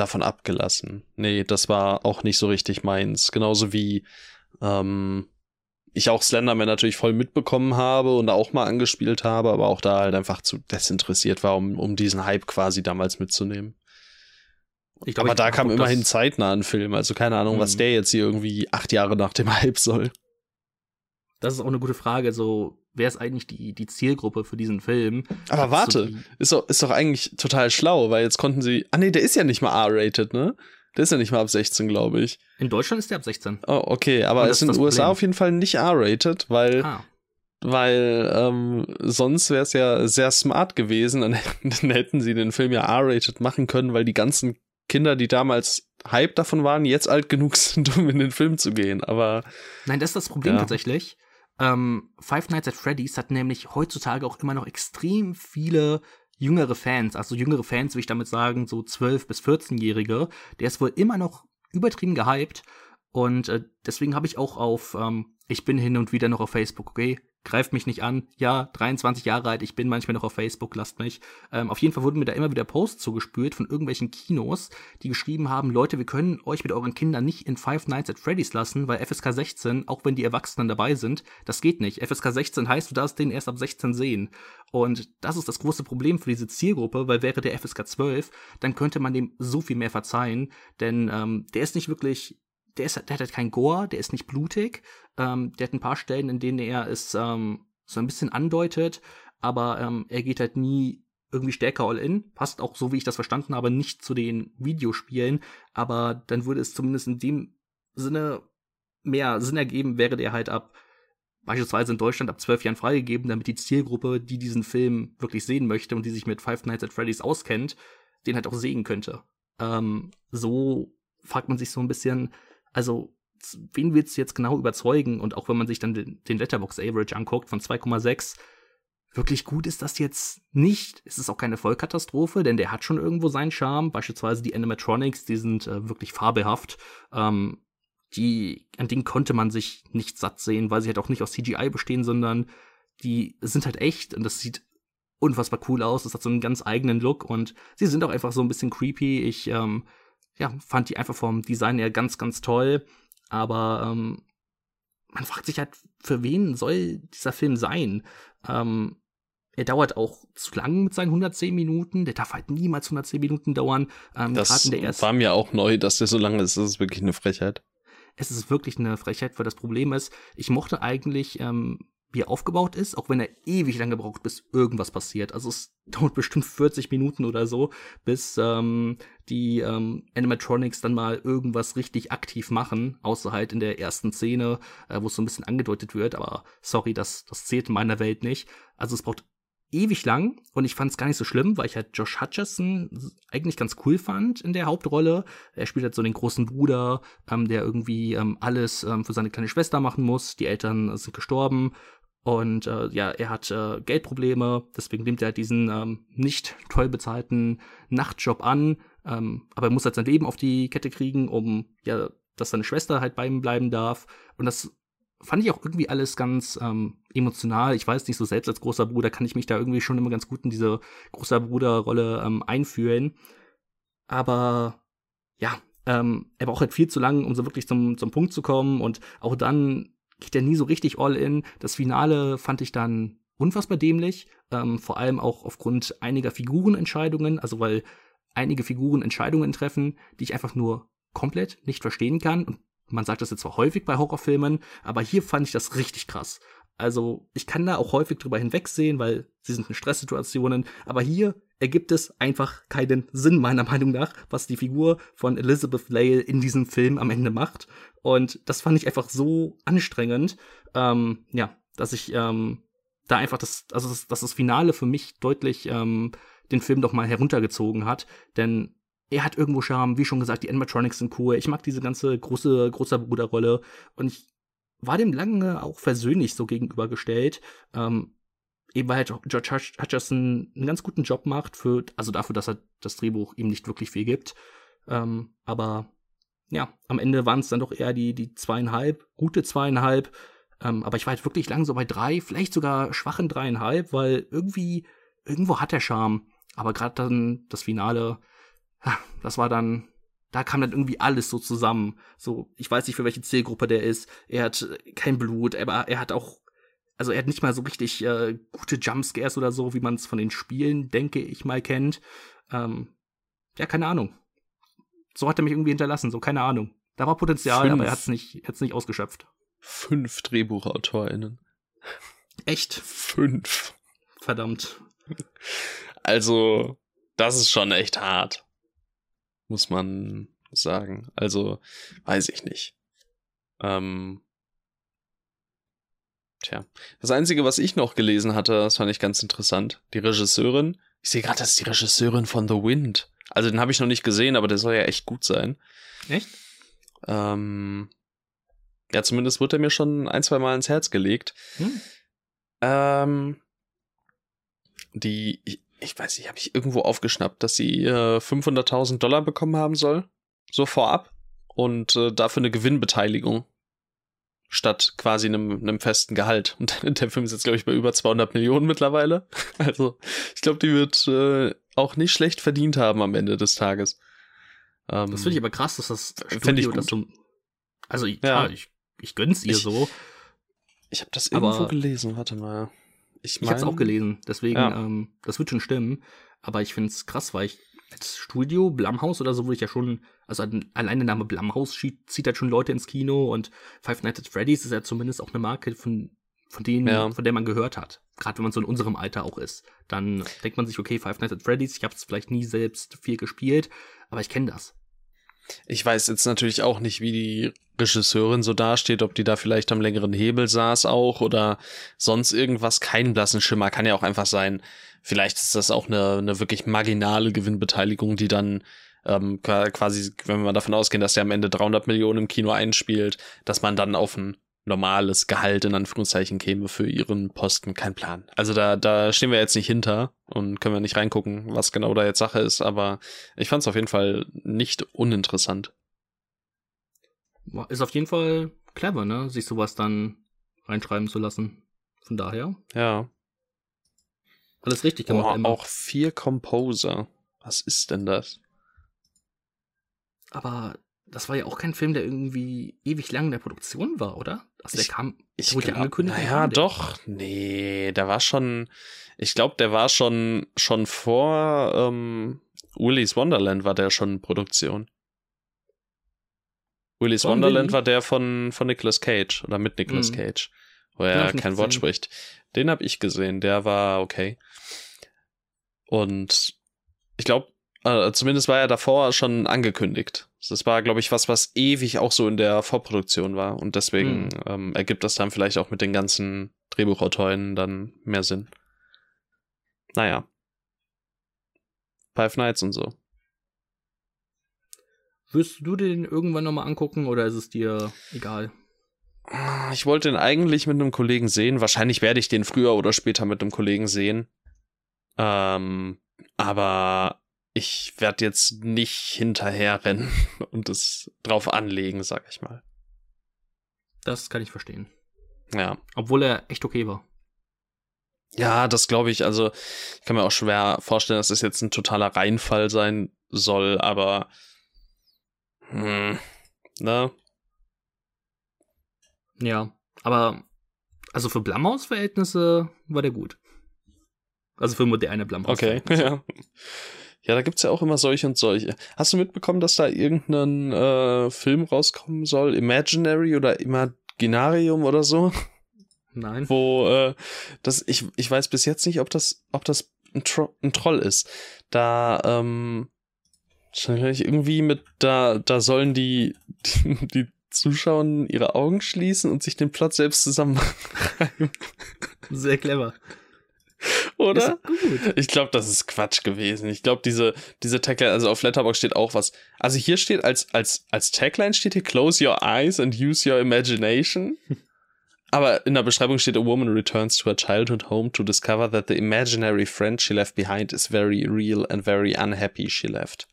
davon abgelassen. Nee, das war auch nicht so richtig meins. Genauso wie ähm, ich auch Slenderman natürlich voll mitbekommen habe und auch mal angespielt habe, aber auch da halt einfach zu desinteressiert war, um, um diesen Hype quasi damals mitzunehmen. Glaub, aber da kam immerhin zeitnah ein Film, also keine Ahnung, mhm. was der jetzt hier irgendwie acht Jahre nach dem Hype soll. Das ist auch eine gute Frage. So, wer ist eigentlich die, die Zielgruppe für diesen Film? Aber warte, so ist, doch, ist doch eigentlich total schlau, weil jetzt konnten sie. Ah, nee, der ist ja nicht mal R-rated, ne? Der ist ja nicht mal ab 16, glaube ich. In Deutschland ist der ab 16. Oh, okay, aber ist in den USA auf jeden Fall nicht R-rated, weil. Ah. Weil ähm, sonst wäre es ja sehr smart gewesen, dann, dann hätten sie den Film ja R-rated machen können, weil die ganzen Kinder, die damals Hype davon waren, jetzt alt genug sind, um in den Film zu gehen. Aber. Nein, das ist das Problem ja. tatsächlich. Ähm, Five Nights at Freddy's hat nämlich heutzutage auch immer noch extrem viele jüngere Fans, also jüngere Fans, will ich damit sagen, so 12- bis 14-Jährige. Der ist wohl immer noch übertrieben gehypt. Und äh, deswegen habe ich auch auf, ähm, ich bin hin und wieder noch auf Facebook, okay? Greift mich nicht an. Ja, 23 Jahre alt, ich bin manchmal noch auf Facebook, lasst mich. Ähm, auf jeden Fall wurden mir da immer wieder Posts zugespült von irgendwelchen Kinos, die geschrieben haben, Leute, wir können euch mit euren Kindern nicht in Five Nights at Freddy's lassen, weil FSK 16, auch wenn die Erwachsenen dabei sind, das geht nicht. FSK 16 heißt, du darfst den erst ab 16 sehen. Und das ist das große Problem für diese Zielgruppe, weil wäre der FSK 12, dann könnte man dem so viel mehr verzeihen, denn ähm, der ist nicht wirklich der, ist, der hat halt kein Gore, der ist nicht blutig. Ähm, der hat ein paar Stellen, in denen er es ähm, so ein bisschen andeutet, aber ähm, er geht halt nie irgendwie stärker all in. Passt auch, so wie ich das verstanden habe, nicht zu den Videospielen, aber dann würde es zumindest in dem Sinne mehr Sinn ergeben, wäre der halt ab beispielsweise in Deutschland ab zwölf Jahren freigegeben, damit die Zielgruppe, die diesen Film wirklich sehen möchte und die sich mit Five Nights at Freddy's auskennt, den halt auch sehen könnte. Ähm, so fragt man sich so ein bisschen, also wen willst du jetzt genau überzeugen? Und auch wenn man sich dann den, den Letterbox Average anguckt von 2,6, wirklich gut ist das jetzt nicht. Es ist auch keine Vollkatastrophe, denn der hat schon irgendwo seinen Charme. Beispielsweise die Animatronics, die sind äh, wirklich fabelhaft. Ähm, die, an denen konnte man sich nicht satt sehen, weil sie halt auch nicht aus CGI bestehen, sondern die sind halt echt und das sieht unfassbar cool aus. Das hat so einen ganz eigenen Look und sie sind auch einfach so ein bisschen creepy. Ich ähm, ja, fand die einfach vom Design her ganz, ganz toll. Aber ähm, man fragt sich halt, für wen soll dieser Film sein? Ähm, er dauert auch zu lang mit seinen 110 Minuten. Der darf halt niemals 110 Minuten dauern. Ähm, das war mir auch neu, dass der so lange ist. Das ist wirklich eine Frechheit. Es ist wirklich eine Frechheit, weil das Problem ist, ich mochte eigentlich ähm, wie er aufgebaut ist, auch wenn er ewig lange braucht, bis irgendwas passiert. Also es dauert bestimmt 40 Minuten oder so, bis ähm, die ähm, Animatronics dann mal irgendwas richtig aktiv machen, außer halt in der ersten Szene, äh, wo es so ein bisschen angedeutet wird, aber sorry, das, das zählt in meiner Welt nicht. Also es braucht ewig lang und ich fand es gar nicht so schlimm, weil ich halt Josh Hutcherson eigentlich ganz cool fand in der Hauptrolle. Er spielt halt so den großen Bruder, ähm, der irgendwie ähm, alles ähm, für seine kleine Schwester machen muss. Die Eltern sind gestorben und äh, ja, er hat äh, Geldprobleme, deswegen nimmt er diesen ähm, nicht toll bezahlten Nachtjob an. Ähm, aber er muss halt sein Leben auf die Kette kriegen, um ja, dass seine Schwester halt bei ihm bleiben darf. Und das fand ich auch irgendwie alles ganz ähm, emotional. Ich weiß nicht, so selbst als großer Bruder kann ich mich da irgendwie schon immer ganz gut in diese großer Bruderrolle ähm, einfühlen. Aber ja, ähm, er braucht halt viel zu lang, um so wirklich zum, zum Punkt zu kommen. Und auch dann geht er nie so richtig all in. Das Finale fand ich dann unfassbar dämlich. Ähm, vor allem auch aufgrund einiger Figurenentscheidungen. Also weil einige Figuren Entscheidungen treffen, die ich einfach nur komplett nicht verstehen kann. Und man sagt das jetzt zwar häufig bei Horrorfilmen, aber hier fand ich das richtig krass. Also ich kann da auch häufig drüber hinwegsehen, weil sie sind in Stresssituationen, aber hier ergibt es einfach keinen Sinn, meiner Meinung nach, was die Figur von Elizabeth Lale in diesem Film am Ende macht. Und das fand ich einfach so anstrengend, ähm, ja, dass ich ähm, da einfach das, also das, dass das Finale für mich deutlich ähm, den Film doch mal heruntergezogen hat. Denn er hat irgendwo Charme, wie schon gesagt, die Animatronics sind cool. Ich mag diese ganze große, großer Bruderrolle. Und ich war dem lange auch versöhnlich so gegenübergestellt. Ähm, eben weil halt George Hutcherson einen ganz guten Job macht, für, also dafür, dass er das Drehbuch ihm nicht wirklich viel gibt. Ähm, aber ja, am Ende waren es dann doch eher die, die zweieinhalb, gute zweieinhalb. Ähm, aber ich war halt wirklich lang so bei drei, vielleicht sogar schwachen dreieinhalb, weil irgendwie, irgendwo hat der Charme. Aber gerade dann das Finale, das war dann, da kam dann irgendwie alles so zusammen. So, ich weiß nicht, für welche Zielgruppe der ist. Er hat kein Blut, aber er hat auch, also er hat nicht mal so richtig äh, gute Jumpscares oder so, wie man es von den Spielen, denke ich mal, kennt. Ähm, ja, keine Ahnung. So hat er mich irgendwie hinterlassen, so keine Ahnung. Da war Potenzial, Fünf. aber er hat es nicht, hat's nicht ausgeschöpft. Fünf DrehbuchautorInnen. Echt? Fünf. Verdammt. Also, das ist schon echt hart muss man sagen. Also, weiß ich nicht. Ähm, tja. Das Einzige, was ich noch gelesen hatte, das fand ich ganz interessant. Die Regisseurin, ich sehe gerade, das ist die Regisseurin von The Wind. Also den habe ich noch nicht gesehen, aber der soll ja echt gut sein. Echt? Ähm, ja, zumindest wird er mir schon ein, zwei Mal ins Herz gelegt. Hm. Ähm, die, ich weiß nicht, habe ich irgendwo aufgeschnappt, dass sie äh, 500.000 Dollar bekommen haben soll, so vorab, und äh, dafür eine Gewinnbeteiligung statt quasi einem, einem festen Gehalt. Und der Film ist jetzt, glaube ich, bei über 200 Millionen mittlerweile. Also ich glaube, die wird äh, auch nicht schlecht verdient haben am Ende des Tages. Ähm, das finde ich aber krass, dass das Studio ich das so... Also ja, ja ich, ich gönn's ihr ich, so. Ich habe das irgendwo gelesen, warte mal. Ich, mein, ich habe es auch gelesen, deswegen, ja. ähm, das wird schon stimmen. Aber ich finde es krass, weil ich als Studio, Blumhouse oder so, würde ich ja schon, also allein der Name Blumhouse zieht halt schon Leute ins Kino und Five Nights at Freddy's ist ja zumindest auch eine Marke, von, von denen, ja. von der man gehört hat. Gerade wenn man so in unserem Alter auch ist. Dann denkt man sich, okay, Five Nights at Freddy's, ich habe es vielleicht nie selbst viel gespielt, aber ich kenne das. Ich weiß jetzt natürlich auch nicht, wie die Regisseurin so dasteht, ob die da vielleicht am längeren Hebel saß auch oder sonst irgendwas, keinen blassen Schimmer, kann ja auch einfach sein. Vielleicht ist das auch eine, eine wirklich marginale Gewinnbeteiligung, die dann ähm, quasi, wenn wir davon ausgehen, dass der am Ende 300 Millionen im Kino einspielt, dass man dann auf ein normales Gehalt in Anführungszeichen käme für ihren Posten, kein Plan. Also da, da stehen wir jetzt nicht hinter und können wir nicht reingucken, was genau da jetzt Sache ist, aber ich fand es auf jeden Fall nicht uninteressant. Ist auf jeden Fall clever, ne? Sich sowas dann reinschreiben zu lassen. Von daher. Ja. Alles richtig gemacht. Oh, auch vier Composer. Was ist denn das? Aber das war ja auch kein Film, der irgendwie ewig lang in der Produktion war, oder? Also der ich, kam, ich wurde ja angekündigt. Naja, doch. Nee, der war schon, ich glaube, der war schon, schon vor ähm, Willy's Wonderland war der schon in Produktion. Willy's von Wonderland Willy? war der von, von Nicolas Cage oder mit Nicolas mhm. Cage, wo er kein Wort spricht. Den habe ich gesehen, der war okay. Und ich glaube, äh, zumindest war er davor schon angekündigt. Das war, glaube ich, was, was ewig auch so in der Vorproduktion war. Und deswegen mhm. ähm, ergibt das dann vielleicht auch mit den ganzen Drehbuchautoren dann mehr Sinn. Naja. Five Nights und so. Wirst du den irgendwann nochmal angucken oder ist es dir egal? Ich wollte den eigentlich mit einem Kollegen sehen. Wahrscheinlich werde ich den früher oder später mit einem Kollegen sehen. Ähm, aber ich werde jetzt nicht hinterherrennen und es drauf anlegen, sag ich mal. Das kann ich verstehen. Ja. Obwohl er echt okay war. Ja, das glaube ich. Also, ich kann mir auch schwer vorstellen, dass das jetzt ein totaler Reinfall sein soll, aber. Hm, ne? Ja, aber. Also für Blumhouse-Verhältnisse war der gut. Also für moderne Blumhouse. Okay, ja. Ja, da gibt's ja auch immer solche und solche. Hast du mitbekommen, dass da irgendein äh, Film rauskommen soll? Imaginary oder Imaginarium oder so? Nein. Wo äh, das, ich, ich weiß bis jetzt nicht, ob das, ob das ein, Tro ein Troll ist. Da, ähm, irgendwie mit, da, da sollen die, die, die Zuschauer ihre Augen schließen und sich den Plot selbst zusammen. Sehr clever. Oder? Ich glaube, das ist Quatsch gewesen. Ich glaube, diese, diese Tagline, also auf Letterbox steht auch was. Also hier steht als, als, als Tagline steht hier Close your eyes and use your imagination. Aber in der Beschreibung steht, a woman returns to her childhood home to discover that the imaginary friend she left behind is very real and very unhappy she left.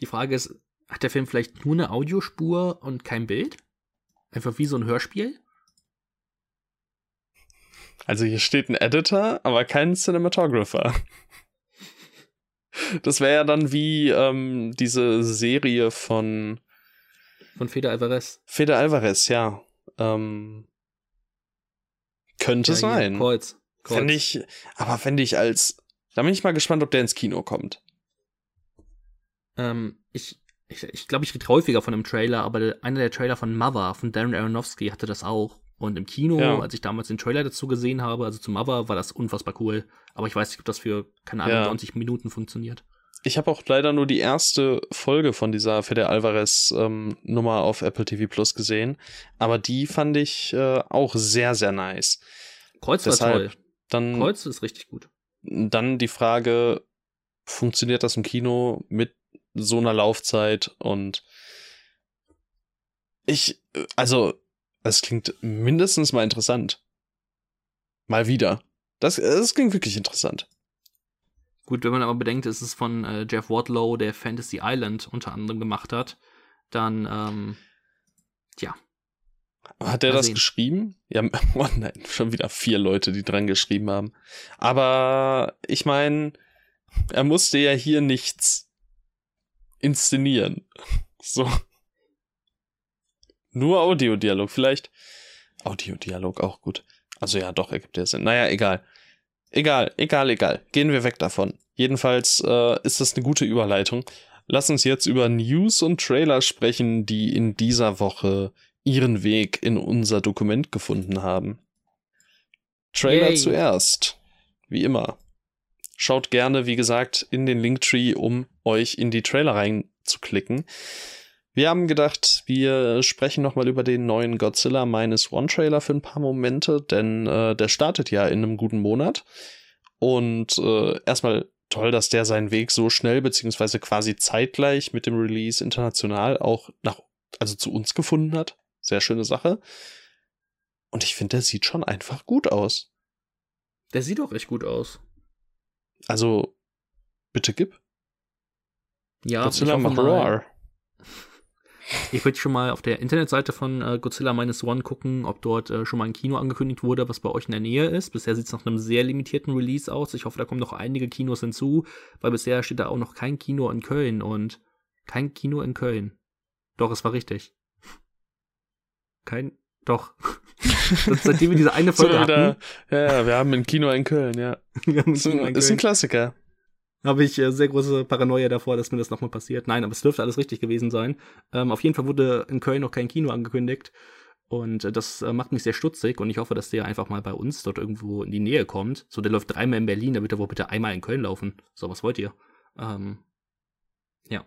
Die Frage ist, hat der Film vielleicht nur eine Audiospur und kein Bild? Einfach wie so ein Hörspiel? Also hier steht ein Editor, aber kein Cinematographer. Das wäre ja dann wie ähm, diese Serie von von Feder Alvarez. Feder Alvarez, ja. Ähm, könnte ja, sein. Kreuz. Kreuz. Fände ich, aber fände ich als, da bin ich mal gespannt, ob der ins Kino kommt. Ähm, ich, ich, ich glaube, ich rede häufiger von einem Trailer, aber einer der Trailer von Mother, von Darren Aronofsky, hatte das auch. Und im Kino, ja. als ich damals den Trailer dazu gesehen habe, also zum Mother, war das unfassbar cool. Aber ich weiß nicht, ob das für, keine Ahnung, ja. 90 Minuten funktioniert. Ich habe auch leider nur die erste Folge von dieser Fede Alvarez ähm, Nummer auf Apple TV Plus gesehen, aber die fand ich äh, auch sehr sehr nice. Kreuz war Deshalb toll. Dann Kreuz ist richtig gut. Dann die Frage, funktioniert das im Kino mit so einer Laufzeit und ich also es klingt mindestens mal interessant. Mal wieder. Das, das klingt wirklich interessant. Gut, wenn man aber bedenkt, es ist von äh, Jeff Wadlow, der Fantasy Island unter anderem gemacht hat, dann, ähm, ja. Hat er das sehen. geschrieben? Ja, oh nein, schon wieder vier Leute, die dran geschrieben haben. Aber ich meine, er musste ja hier nichts inszenieren. So. Nur Audiodialog, vielleicht. Audiodialog auch gut. Also ja, doch, ergibt ja Sinn. Naja, egal. Egal, egal, egal. Gehen wir weg davon. Jedenfalls äh, ist das eine gute Überleitung. Lass uns jetzt über News und Trailer sprechen, die in dieser Woche ihren Weg in unser Dokument gefunden haben. Trailer Yay. zuerst. Wie immer. Schaut gerne, wie gesagt, in den Linktree, um euch in die Trailer reinzuklicken. Wir haben gedacht, wir sprechen nochmal über den neuen Godzilla Minus One Trailer für ein paar Momente, denn äh, der startet ja in einem guten Monat. Und äh, erstmal toll, dass der seinen Weg so schnell, beziehungsweise quasi zeitgleich mit dem Release international auch nach, also zu uns gefunden hat. Sehr schöne Sache. Und ich finde, der sieht schon einfach gut aus. Der sieht auch echt gut aus. Also, bitte gib. Ja, Godzilla macht Roar. Ich würde schon mal auf der Internetseite von äh, Godzilla Minus One gucken, ob dort äh, schon mal ein Kino angekündigt wurde, was bei euch in der Nähe ist. Bisher sieht es nach einem sehr limitierten Release aus. Ich hoffe, da kommen noch einige Kinos hinzu, weil bisher steht da auch noch kein Kino in Köln und kein Kino in Köln. Doch, es war richtig. Kein, doch. seitdem wir diese eine Folge so hatten. Ja, wir haben ein Kino in Köln, ja. ist, ein, ist ein Klassiker habe ich äh, sehr große Paranoia davor, dass mir das nochmal passiert. Nein, aber es dürfte alles richtig gewesen sein. Ähm, auf jeden Fall wurde in Köln noch kein Kino angekündigt. Und äh, das äh, macht mich sehr stutzig und ich hoffe, dass der einfach mal bei uns dort irgendwo in die Nähe kommt. So, der läuft dreimal in Berlin, da wird er wohl bitte einmal in Köln laufen. So, was wollt ihr? Ähm, ja.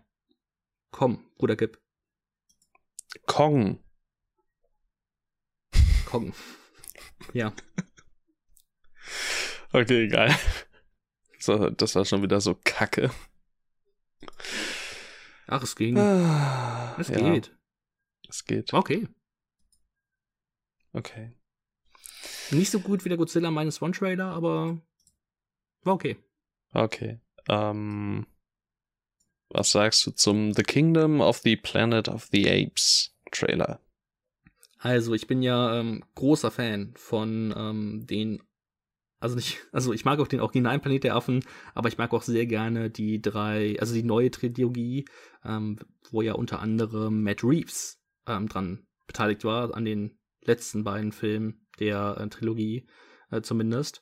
Komm, Bruder Gib. Kong. Kong. ja. Okay, egal. Das war schon wieder so kacke. Ach, es ging. Ah, es ja. geht. Es geht. Okay. Okay. Nicht so gut wie der Godzilla Minus One Trailer, aber war okay. Okay. Ähm, was sagst du zum The Kingdom of the Planet of the Apes Trailer? Also, ich bin ja ähm, großer Fan von ähm, den, also nicht, also ich mag auch den originalen Planet der Affen, aber ich mag auch sehr gerne die drei, also die neue Trilogie, ähm, wo ja unter anderem Matt Reeves ähm, dran beteiligt war, an den letzten beiden Filmen der äh, Trilogie äh, zumindest.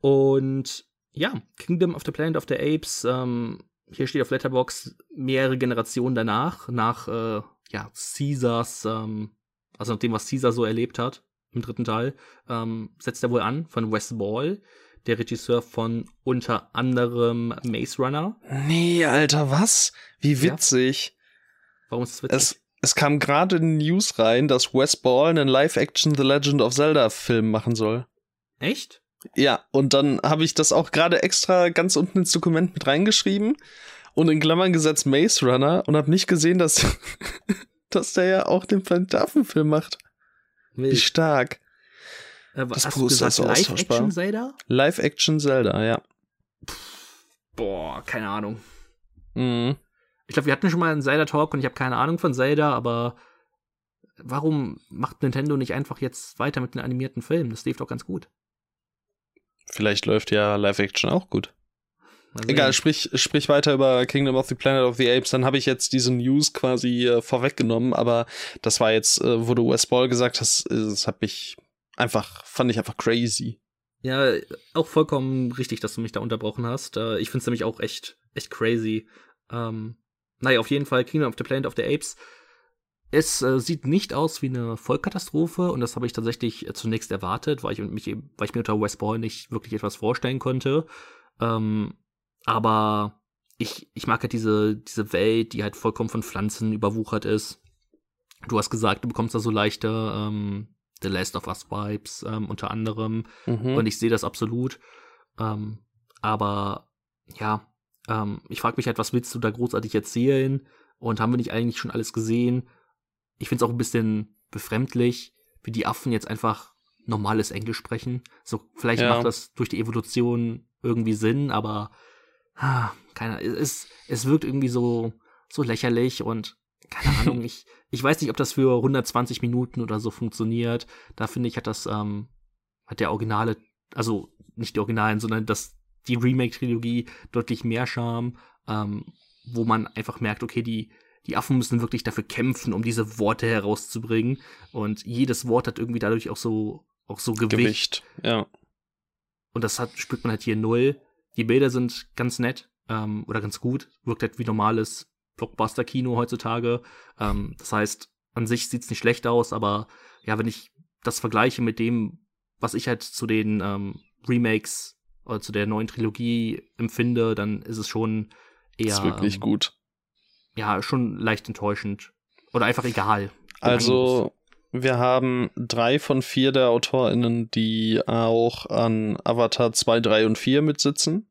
Und ja, Kingdom of the Planet of the Apes, ähm, hier steht auf Letterbox mehrere Generationen danach, nach äh, ja, Caesars, ähm, also nach dem, was Caesar so erlebt hat im dritten Teil, ähm, setzt er wohl an von Wes Ball, der Regisseur von unter anderem Maze Runner. Nee, Alter, was? Wie witzig. Ja. Warum ist das witzig? Es, es kam gerade in News rein, dass Wes Ball einen Live-Action The Legend of Zelda Film machen soll. Echt? Ja, und dann habe ich das auch gerade extra ganz unten ins Dokument mit reingeschrieben und in Klammern gesetzt Maze Runner und habe nicht gesehen, dass, dass der ja auch den Planet Affen-Film macht. Wild. Wie stark. Äh, das hast Poster ist Live-Action Zelda? Live-Action Zelda, ja. boah, keine Ahnung. Mhm. Ich glaube, wir hatten schon mal einen Zelda-Talk und ich habe keine Ahnung von Zelda, aber warum macht Nintendo nicht einfach jetzt weiter mit den animierten Filmen? Das lief doch ganz gut. Vielleicht läuft ja Live-Action auch gut. Egal, sprich, sprich weiter über Kingdom of the Planet of the Apes. Dann habe ich jetzt diese News quasi äh, vorweggenommen, aber das war jetzt, äh, wo du West Ball gesagt hast, äh, das habe ich einfach, fand ich einfach crazy. Ja, auch vollkommen richtig, dass du mich da unterbrochen hast. Äh, ich finde es nämlich auch echt, echt crazy. Ähm, naja, auf jeden Fall Kingdom of the Planet of the Apes. Es äh, sieht nicht aus wie eine Vollkatastrophe und das habe ich tatsächlich äh, zunächst erwartet, weil ich, mich, weil ich mir unter West Ball nicht wirklich etwas vorstellen konnte. Ähm, aber ich, ich mag halt diese, diese Welt, die halt vollkommen von Pflanzen überwuchert ist. Du hast gesagt, du bekommst da so leichte ähm, The Last of Us Vibes ähm, unter anderem. Mhm. Und ich sehe das absolut. Ähm, aber ja, ähm, ich frage mich halt, was willst du da großartig erzählen? Und haben wir nicht eigentlich schon alles gesehen? Ich finde es auch ein bisschen befremdlich, wie die Affen jetzt einfach normales Englisch sprechen. So, vielleicht ja. macht das durch die Evolution irgendwie Sinn, aber ah, keine, es, es wirkt irgendwie so, so lächerlich und keine Ahnung, ich, ich weiß nicht, ob das für 120 Minuten oder so funktioniert. Da finde ich, hat das, ähm, hat der Originale, also nicht die Originalen, sondern das, die Remake-Trilogie deutlich mehr Charme, ähm, wo man einfach merkt, okay, die, die Affen müssen wirklich dafür kämpfen, um diese Worte herauszubringen. Und jedes Wort hat irgendwie dadurch auch so, auch so Gewicht. Gewicht, ja. Und das hat, spürt man halt hier null. Die Bilder sind ganz nett ähm, oder ganz gut. Wirkt halt wie normales Blockbuster-Kino heutzutage. Ähm, das heißt, an sich sieht's nicht schlecht aus, aber ja, wenn ich das vergleiche mit dem, was ich halt zu den ähm, Remakes oder zu der neuen Trilogie empfinde, dann ist es schon eher. Das ist wirklich ähm, gut. Ja, schon leicht enttäuschend. Oder einfach egal. Also, wir haben drei von vier der AutorInnen, die auch an Avatar 2, 3 und 4 mitsitzen.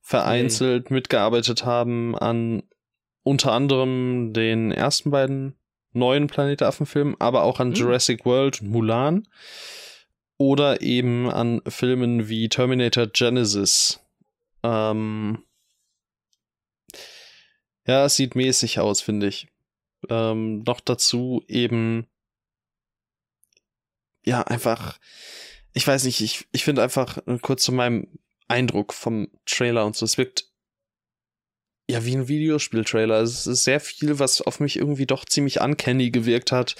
Vereinzelt okay. mitgearbeitet haben an unter anderem den ersten beiden neuen Planet Affen-Filmen, aber auch an mhm. Jurassic World und Mulan. Oder eben an Filmen wie Terminator Genesis. Ähm ja, es sieht mäßig aus, finde ich. Ähm, noch dazu eben ja, einfach, ich weiß nicht, ich, ich finde einfach äh, kurz zu meinem Eindruck vom Trailer und so, es wirkt ja wie ein Videospiel-Trailer. Es ist sehr viel, was auf mich irgendwie doch ziemlich uncanny gewirkt hat.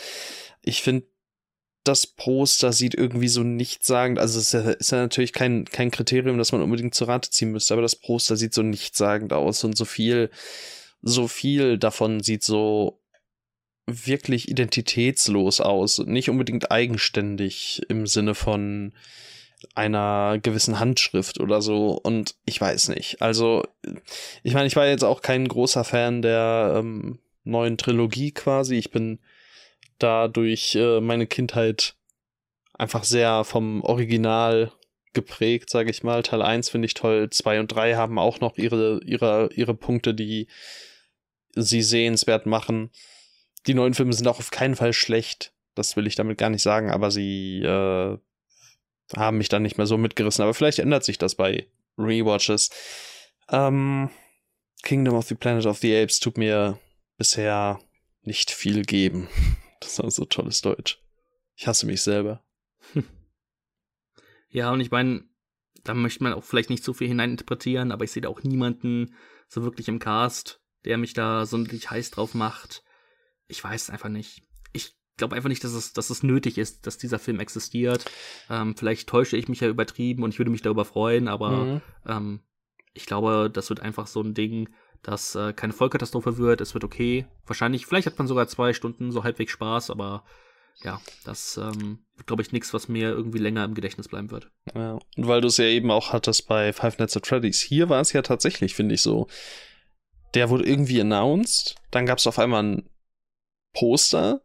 Ich finde, das Poster sieht irgendwie so nichtssagend, also es ist ja, ist ja natürlich kein, kein Kriterium, das man unbedingt zu Rate ziehen müsste, aber das Poster sieht so nichtssagend aus und so viel, so viel davon sieht so wirklich identitätslos aus nicht unbedingt eigenständig im Sinne von einer gewissen Handschrift oder so und ich weiß nicht. Also ich meine, ich war jetzt auch kein großer Fan der ähm, neuen Trilogie quasi. Ich bin da durch äh, meine Kindheit einfach sehr vom Original geprägt, sage ich mal. Teil 1 finde ich toll, 2 und 3 haben auch noch ihre ihre ihre Punkte, die sie sehenswert machen die neuen Filme sind auch auf keinen Fall schlecht. Das will ich damit gar nicht sagen, aber sie äh, haben mich dann nicht mehr so mitgerissen. Aber vielleicht ändert sich das bei Rewatches. Ähm, Kingdom of the Planet of the Apes tut mir bisher nicht viel geben. Das war so tolles Deutsch. Ich hasse mich selber. Ja, und ich meine, da möchte man auch vielleicht nicht so viel hineininterpretieren, aber ich sehe da auch niemanden so wirklich im Cast, der mich da so richtig heiß drauf macht. Ich weiß es einfach nicht. Ich glaube einfach nicht, dass es, dass es nötig ist, dass dieser Film existiert. Ähm, vielleicht täusche ich mich ja übertrieben und ich würde mich darüber freuen, aber mhm. ähm, ich glaube, das wird einfach so ein Ding, dass äh, keine Vollkatastrophe wird. Es wird okay. Wahrscheinlich, vielleicht hat man sogar zwei Stunden so halbwegs Spaß, aber ja, das ähm, wird, glaube ich, nichts, was mir irgendwie länger im Gedächtnis bleiben wird. Ja, und weil du es ja eben auch hattest bei Five Nights at Freddy's. Hier war es ja tatsächlich, finde ich, so. Der wurde irgendwie announced, dann gab es auf einmal ein Poster,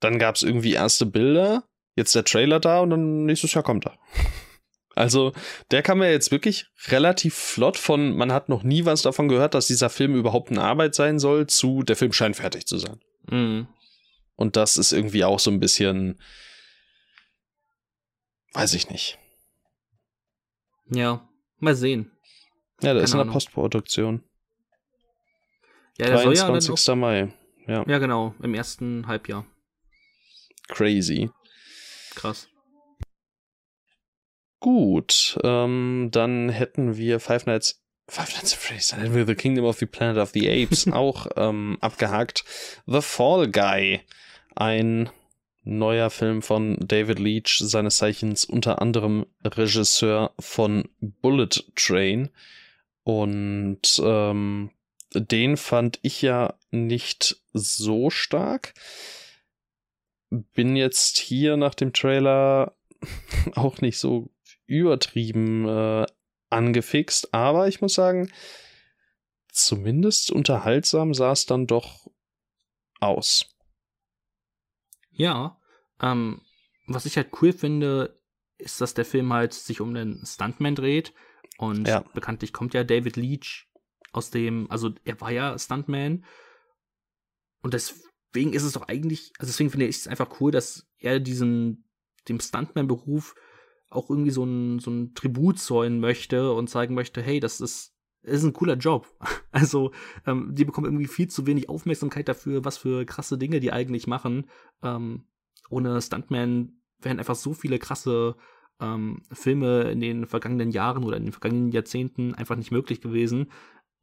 dann gab es irgendwie erste Bilder, jetzt der Trailer da und dann nächstes Jahr kommt er. Also, der kam ja jetzt wirklich relativ flott von, man hat noch nie was davon gehört, dass dieser Film überhaupt eine Arbeit sein soll, zu der Film scheint fertig zu sein. Mhm. Und das ist irgendwie auch so ein bisschen, weiß ich nicht. Ja, mal sehen. Ja, der Keine ist in der Postproduktion. Ja, der 23. Soll ja Mai. Ja. ja, genau, im ersten Halbjahr. Crazy. Krass. Gut, ähm, dann hätten wir Five Nights Five Nights at Freddy's, dann hätten wir The Kingdom of the Planet of the Apes auch ähm, abgehakt. The Fall Guy, ein neuer Film von David Leach, seines Zeichens unter anderem Regisseur von Bullet Train. Und ähm, den fand ich ja nicht so stark. Bin jetzt hier nach dem Trailer auch nicht so übertrieben äh, angefixt, aber ich muss sagen, zumindest unterhaltsam sah es dann doch aus. Ja, ähm, was ich halt cool finde, ist, dass der Film halt sich um den Stuntman dreht. Und ja. bekanntlich kommt ja David Leach aus dem, also er war ja Stuntman. Und deswegen ist es doch eigentlich, also deswegen finde ich es einfach cool, dass er diesen, dem Stuntman-Beruf auch irgendwie so ein, so ein Tribut zollen möchte und zeigen möchte, hey, das ist, ist ein cooler Job. Also, ähm, die bekommen irgendwie viel zu wenig Aufmerksamkeit dafür, was für krasse Dinge die eigentlich machen. Ähm, ohne Stuntman wären einfach so viele krasse ähm, Filme in den vergangenen Jahren oder in den vergangenen Jahrzehnten einfach nicht möglich gewesen.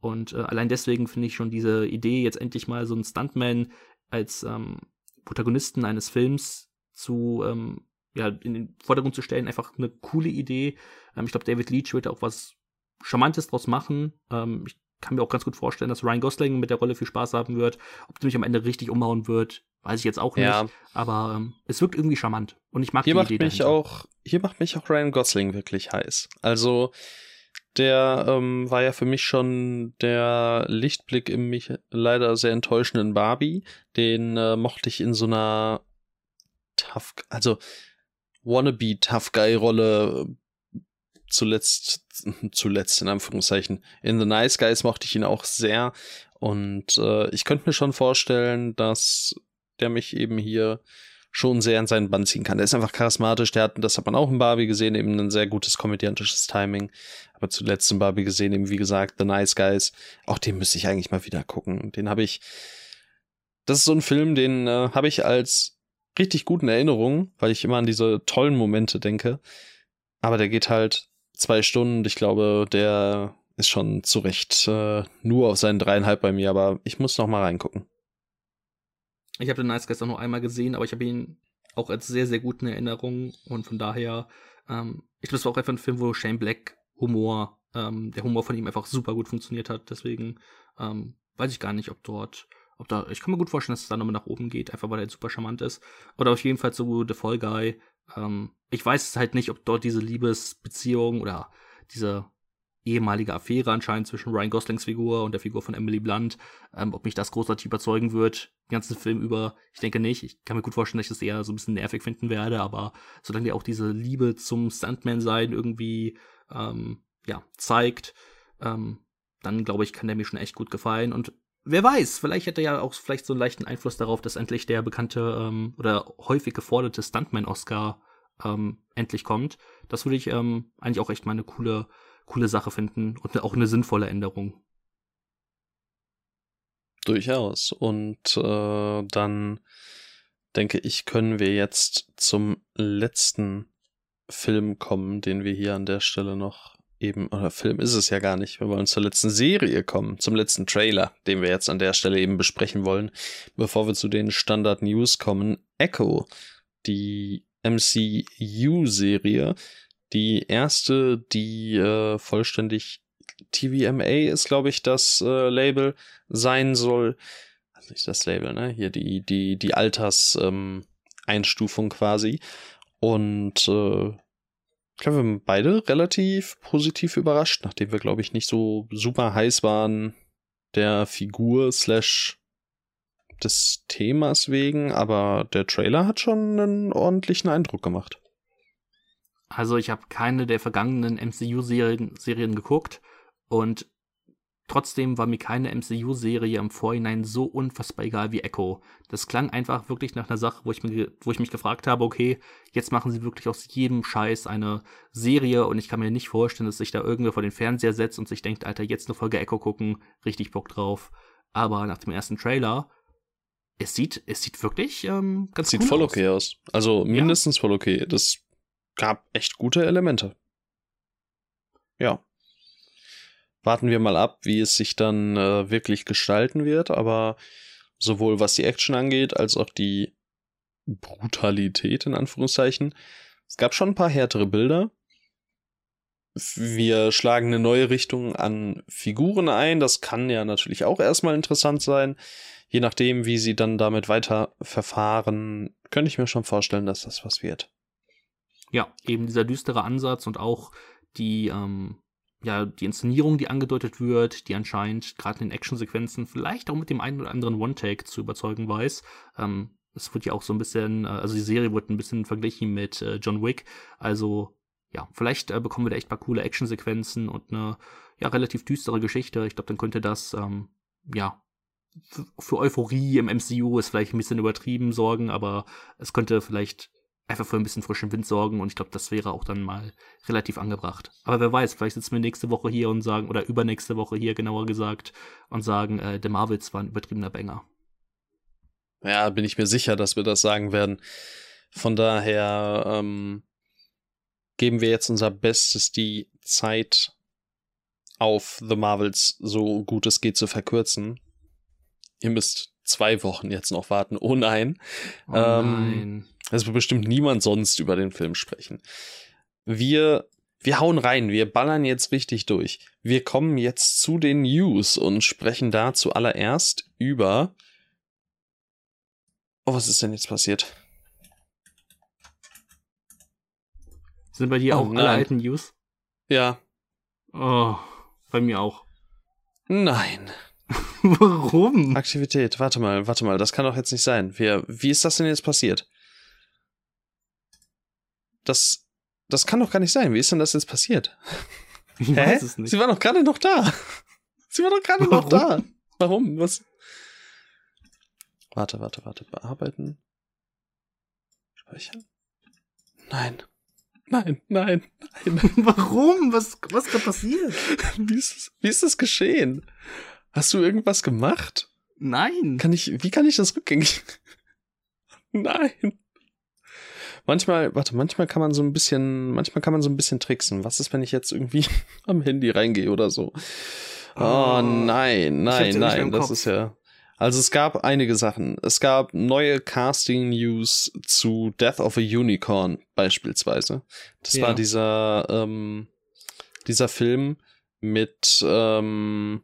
Und äh, allein deswegen finde ich schon diese Idee, jetzt endlich mal so einen Stuntman als ähm, Protagonisten eines Films zu ähm, ja, in den Vordergrund zu stellen, einfach eine coole Idee. Ähm, ich glaube, David Leach wird auch was Charmantes draus machen. Ähm, ich kann mir auch ganz gut vorstellen, dass Ryan Gosling mit der Rolle viel Spaß haben wird. Ob der mich am Ende richtig umhauen wird, weiß ich jetzt auch nicht. Ja. Aber ähm, es wirkt irgendwie charmant. Und ich mag hier die macht Idee mich auch Hier macht mich auch Ryan Gosling wirklich heiß. Also der ähm, war ja für mich schon der Lichtblick im mich leider sehr enttäuschenden Barbie. Den äh, mochte ich in so einer tough, also wannabe Tough Guy Rolle zuletzt zuletzt in Anführungszeichen in The Nice Guys mochte ich ihn auch sehr und äh, ich könnte mir schon vorstellen, dass der mich eben hier schon sehr in seinen Bann ziehen kann. Der ist einfach charismatisch, der hat, das hat man auch in Barbie gesehen, eben ein sehr gutes komödiantisches Timing. Aber zuletzt in Barbie gesehen, eben wie gesagt, The Nice Guys. Auch den müsste ich eigentlich mal wieder gucken. Den habe ich. Das ist so ein Film, den äh, habe ich als richtig guten Erinnerungen, weil ich immer an diese tollen Momente denke. Aber der geht halt zwei Stunden. Ich glaube, der ist schon zu Recht äh, nur auf seinen dreieinhalb bei mir, aber ich muss noch mal reingucken. Ich habe den Nice Guys auch nur einmal gesehen, aber ich habe ihn auch als sehr, sehr guten Erinnerungen und von daher, ähm, ich glaube, es war auch einfach ein Film, wo Shane Black Humor, ähm, der Humor von ihm einfach super gut funktioniert hat. Deswegen ähm, weiß ich gar nicht, ob dort ob da, ich kann mir gut vorstellen, dass es da nochmal nach oben geht, einfach weil er super charmant ist. Oder auf jeden Fall zu The Fall Guy. Ähm, ich weiß halt nicht, ob dort diese Liebesbeziehung oder diese ehemalige Affäre anscheinend zwischen Ryan Goslings Figur und der Figur von Emily Blunt, ähm, ob mich das großartig überzeugen wird, den ganzen Film über. Ich denke nicht. Ich kann mir gut vorstellen, dass ich das eher so ein bisschen nervig finden werde, aber solange der auch diese Liebe zum Stuntman-Sein irgendwie ähm, ja, zeigt, ähm, dann glaube ich, kann der mir schon echt gut gefallen. Und wer weiß, vielleicht hätte er ja auch vielleicht so einen leichten Einfluss darauf, dass endlich der bekannte ähm, oder häufig geforderte Stuntman-Oscar ähm, endlich kommt. Das würde ich ähm, eigentlich auch echt mal eine coole, coole Sache finden und auch eine sinnvolle Änderung. Durchaus. Und äh, dann denke ich, können wir jetzt zum letzten Film kommen, den wir hier an der Stelle noch eben, oder Film ist es ja gar nicht, wir wollen zur letzten Serie kommen, zum letzten Trailer, den wir jetzt an der Stelle eben besprechen wollen, bevor wir zu den Standard News kommen. Echo, die MCU-Serie, die erste, die äh, vollständig TVMA ist, glaube ich, das äh, Label sein soll. Also nicht das Label, ne? Hier die, die, die Alters-Einstufung ähm, quasi. Und äh, ich glaube, wir haben beide relativ positiv überrascht, nachdem wir, glaube ich, nicht so super heiß waren der Figur slash des Themas wegen, aber der Trailer hat schon einen ordentlichen Eindruck gemacht. Also ich habe keine der vergangenen MCU-Serien Serien geguckt und Trotzdem war mir keine MCU-Serie im Vorhinein so unfassbar egal wie Echo. Das klang einfach wirklich nach einer Sache, wo ich, mir, wo ich mich gefragt habe, okay, jetzt machen sie wirklich aus jedem Scheiß eine Serie und ich kann mir nicht vorstellen, dass sich da irgendwer vor den Fernseher setzt und sich denkt, Alter, jetzt eine Folge Echo gucken, richtig Bock drauf. Aber nach dem ersten Trailer, es sieht, es sieht wirklich ähm, ganz sieht cool voll okay aus. Also mindestens ja. voll okay. Das gab echt gute Elemente. Ja warten wir mal ab, wie es sich dann äh, wirklich gestalten wird. Aber sowohl was die Action angeht, als auch die Brutalität in Anführungszeichen. Es gab schon ein paar härtere Bilder. Wir schlagen eine neue Richtung an Figuren ein. Das kann ja natürlich auch erstmal interessant sein. Je nachdem, wie sie dann damit weiter verfahren, könnte ich mir schon vorstellen, dass das was wird. Ja, eben dieser düstere Ansatz und auch die ähm, ja, die Inszenierung, die angedeutet wird, die anscheinend gerade in den Actionsequenzen vielleicht auch mit dem einen oder anderen One-Take zu überzeugen weiß. Ähm, es wird ja auch so ein bisschen, äh, also die Serie wird ein bisschen verglichen mit äh, John Wick. Also ja, vielleicht äh, bekommen wir da echt paar coole Actionsequenzen und eine ja relativ düstere Geschichte. Ich glaube, dann könnte das ähm, ja für Euphorie im MCU ist vielleicht ein bisschen übertrieben sorgen, aber es könnte vielleicht einfach für ein bisschen frischen Wind sorgen und ich glaube, das wäre auch dann mal relativ angebracht. Aber wer weiß, vielleicht sitzen wir nächste Woche hier und sagen, oder übernächste Woche hier genauer gesagt, und sagen, äh, der Marvels war ein übertriebener Banger. Ja, bin ich mir sicher, dass wir das sagen werden. Von daher ähm, geben wir jetzt unser Bestes, die Zeit auf The Marvels so gut es geht zu verkürzen. Ihr müsst zwei Wochen jetzt noch warten. Oh nein. Oh nein. Ähm, es wird bestimmt niemand sonst über den Film sprechen. Wir, wir hauen rein, wir ballern jetzt richtig durch. Wir kommen jetzt zu den News und sprechen da zuallererst über. Oh, was ist denn jetzt passiert? Sind bei dir oh, auch nein. alle alten News? Ja. Oh, bei mir auch. Nein. Warum? Aktivität, warte mal, warte mal, das kann doch jetzt nicht sein. Wir, wie ist das denn jetzt passiert? Das, das kann doch gar nicht sein. Wie ist denn das jetzt passiert? Ich Hä? weiß es nicht. Sie war doch gerade noch da. Sie war doch gerade noch da. Warum? Was? Warte, warte, warte. Bearbeiten. Speichern. Nein. Nein, nein, nein. Warum? Was, was ist da passiert? Wie ist, das, wie ist das geschehen? Hast du irgendwas gemacht? Nein. Kann ich, wie kann ich das rückgängig? Nein. Manchmal, warte, manchmal kann man so ein bisschen, manchmal kann man so ein bisschen tricksen. Was ist, wenn ich jetzt irgendwie am Handy reingehe oder so? Oh, oh nein, nein, nein, das ist ja. Also es gab einige Sachen. Es gab neue Casting-News zu Death of a Unicorn beispielsweise. Das ja. war dieser, ähm, dieser Film mit, ähm,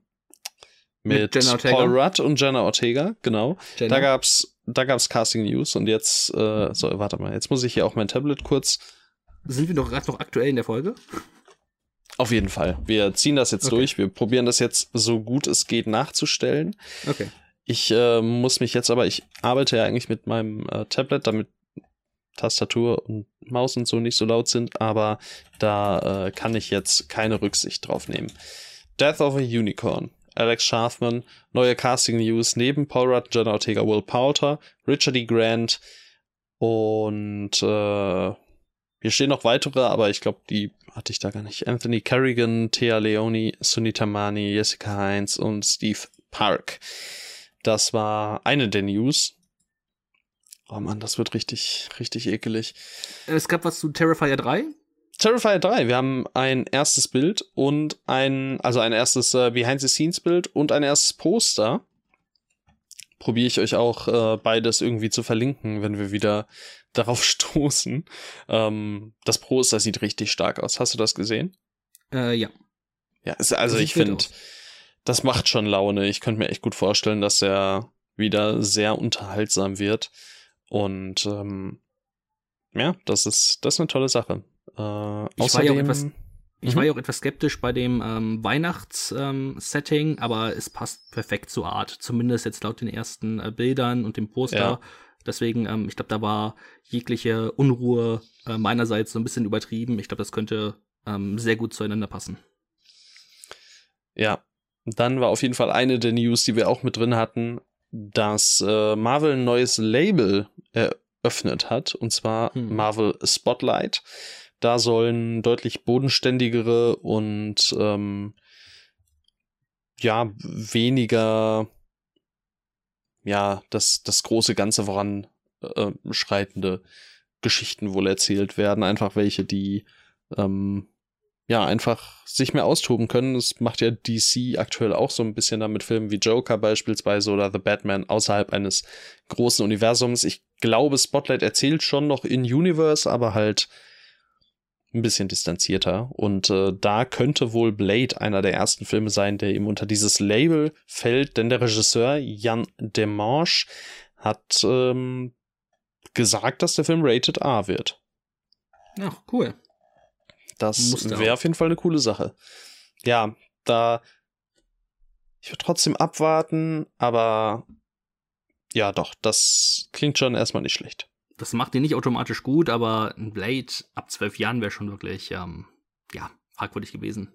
mit, mit Paul Rudd und Jenna Ortega, genau. Jenna. Da gab's da gab es Casting News und jetzt, äh, so, warte mal, jetzt muss ich hier auch mein Tablet kurz. Sind wir doch gerade noch aktuell in der Folge? Auf jeden Fall. Wir ziehen das jetzt okay. durch. Wir probieren das jetzt so gut es geht nachzustellen. Okay. Ich äh, muss mich jetzt aber, ich arbeite ja eigentlich mit meinem äh, Tablet, damit Tastatur und Maus und so nicht so laut sind, aber da äh, kann ich jetzt keine Rücksicht drauf nehmen. Death of a Unicorn. Alex Schaffman, neue Casting News neben Paul Rudd, Jenna Ortega, Will Poulter, Richard E. Grant und äh, hier stehen noch weitere, aber ich glaube, die hatte ich da gar nicht. Anthony Kerrigan, Thea Leoni, Sunita Mani, Jessica Heinz und Steve Park. Das war eine der News. Oh Mann, das wird richtig, richtig ekelig. Es gab was zu Terrifier 3? Terrifier 3, wir haben ein erstes Bild und ein, also ein erstes äh, Behind-the-Scenes-Bild und ein erstes Poster. Probiere ich euch auch äh, beides irgendwie zu verlinken, wenn wir wieder darauf stoßen. Ähm, das Poster sieht richtig stark aus. Hast du das gesehen? Äh, ja. Ja, ist, also ich finde, das macht schon Laune. Ich könnte mir echt gut vorstellen, dass der wieder sehr unterhaltsam wird. Und ähm, ja, das ist, das ist eine tolle Sache. Äh, ich außerdem, war ja auch etwas, ich mhm. war ja auch etwas skeptisch bei dem ähm, Weihnachts-Setting, ähm, aber es passt perfekt zur Art. Zumindest jetzt laut den ersten äh, Bildern und dem Poster. Ja. Deswegen, ähm, ich glaube, da war jegliche Unruhe äh, meinerseits so ein bisschen übertrieben. Ich glaube, das könnte ähm, sehr gut zueinander passen. Ja, dann war auf jeden Fall eine der News, die wir auch mit drin hatten, dass äh, Marvel ein neues Label eröffnet hat, und zwar hm. Marvel Spotlight. Da sollen deutlich bodenständigere und ähm, ja, weniger ja, das, das große Ganze voranschreitende äh, Geschichten wohl erzählt werden. Einfach welche, die ähm, ja, einfach sich mehr austoben können. Das macht ja DC aktuell auch so ein bisschen damit Filmen wie Joker beispielsweise oder The Batman außerhalb eines großen Universums. Ich glaube, Spotlight erzählt schon noch in Universe, aber halt ein bisschen distanzierter. Und äh, da könnte wohl Blade einer der ersten Filme sein, der eben unter dieses Label fällt, denn der Regisseur Jan Demange hat ähm, gesagt, dass der Film Rated A wird. Ach, cool. Das wäre auf jeden Fall eine coole Sache. Ja, da. Ich würde trotzdem abwarten, aber ja, doch, das klingt schon erstmal nicht schlecht. Das macht ihn nicht automatisch gut, aber ein Blade ab zwölf Jahren wäre schon wirklich, ähm, ja, fragwürdig gewesen.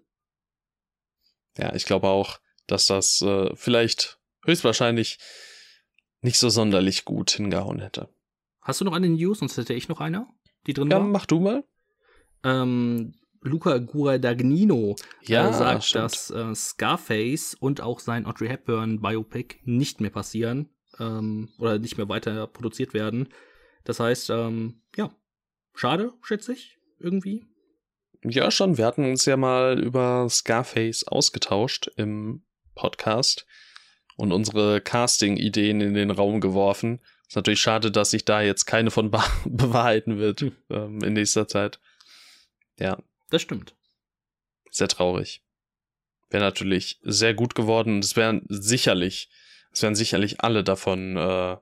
Ja, ich glaube auch, dass das äh, vielleicht höchstwahrscheinlich nicht so sonderlich gut hingehauen hätte. Hast du noch eine News? Sonst hätte ich noch eine, die drin ja, war. Ja, mach du mal ähm, Luca Guadagnino ja, äh, sagt, stimmt. dass äh, Scarface und auch sein Audrey Hepburn Biopic nicht mehr passieren ähm, oder nicht mehr weiter produziert werden. Das heißt, ähm, ja, schade, schätze ich, irgendwie. Ja, schon. Wir hatten uns ja mal über Scarface ausgetauscht im Podcast und unsere Casting-Ideen in den Raum geworfen. Ist natürlich schade, dass sich da jetzt keine von bewahrheiten wird hm. ähm, in nächster Zeit. Ja. Das stimmt. Sehr traurig. Wäre natürlich sehr gut geworden und es wären sicherlich, es wären sicherlich alle davon äh,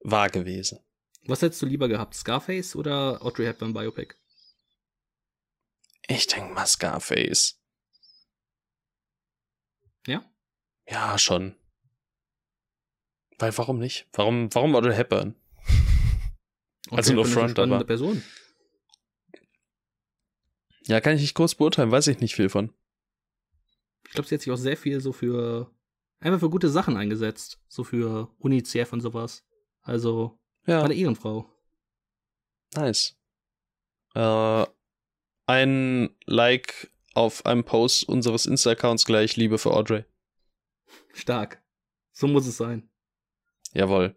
wahr gewesen. Was hättest du lieber gehabt, Scarface oder Audrey Hepburn Biopic? Ich denke mal Scarface. Ja? Ja, schon. Weil warum nicht? Warum, warum Audrey Hepburn? also nur Front, aber. Person. Ja, kann ich nicht kurz beurteilen, weiß ich nicht viel von. Ich glaube, sie hat sich auch sehr viel so für einfach für gute Sachen eingesetzt. So für UNICEF und sowas. Also, ja. meine Ehrenfrau. Nice. Äh, ein Like auf einem Post unseres Insta-Accounts gleich Liebe für Audrey. Stark. So muss es sein. Jawohl.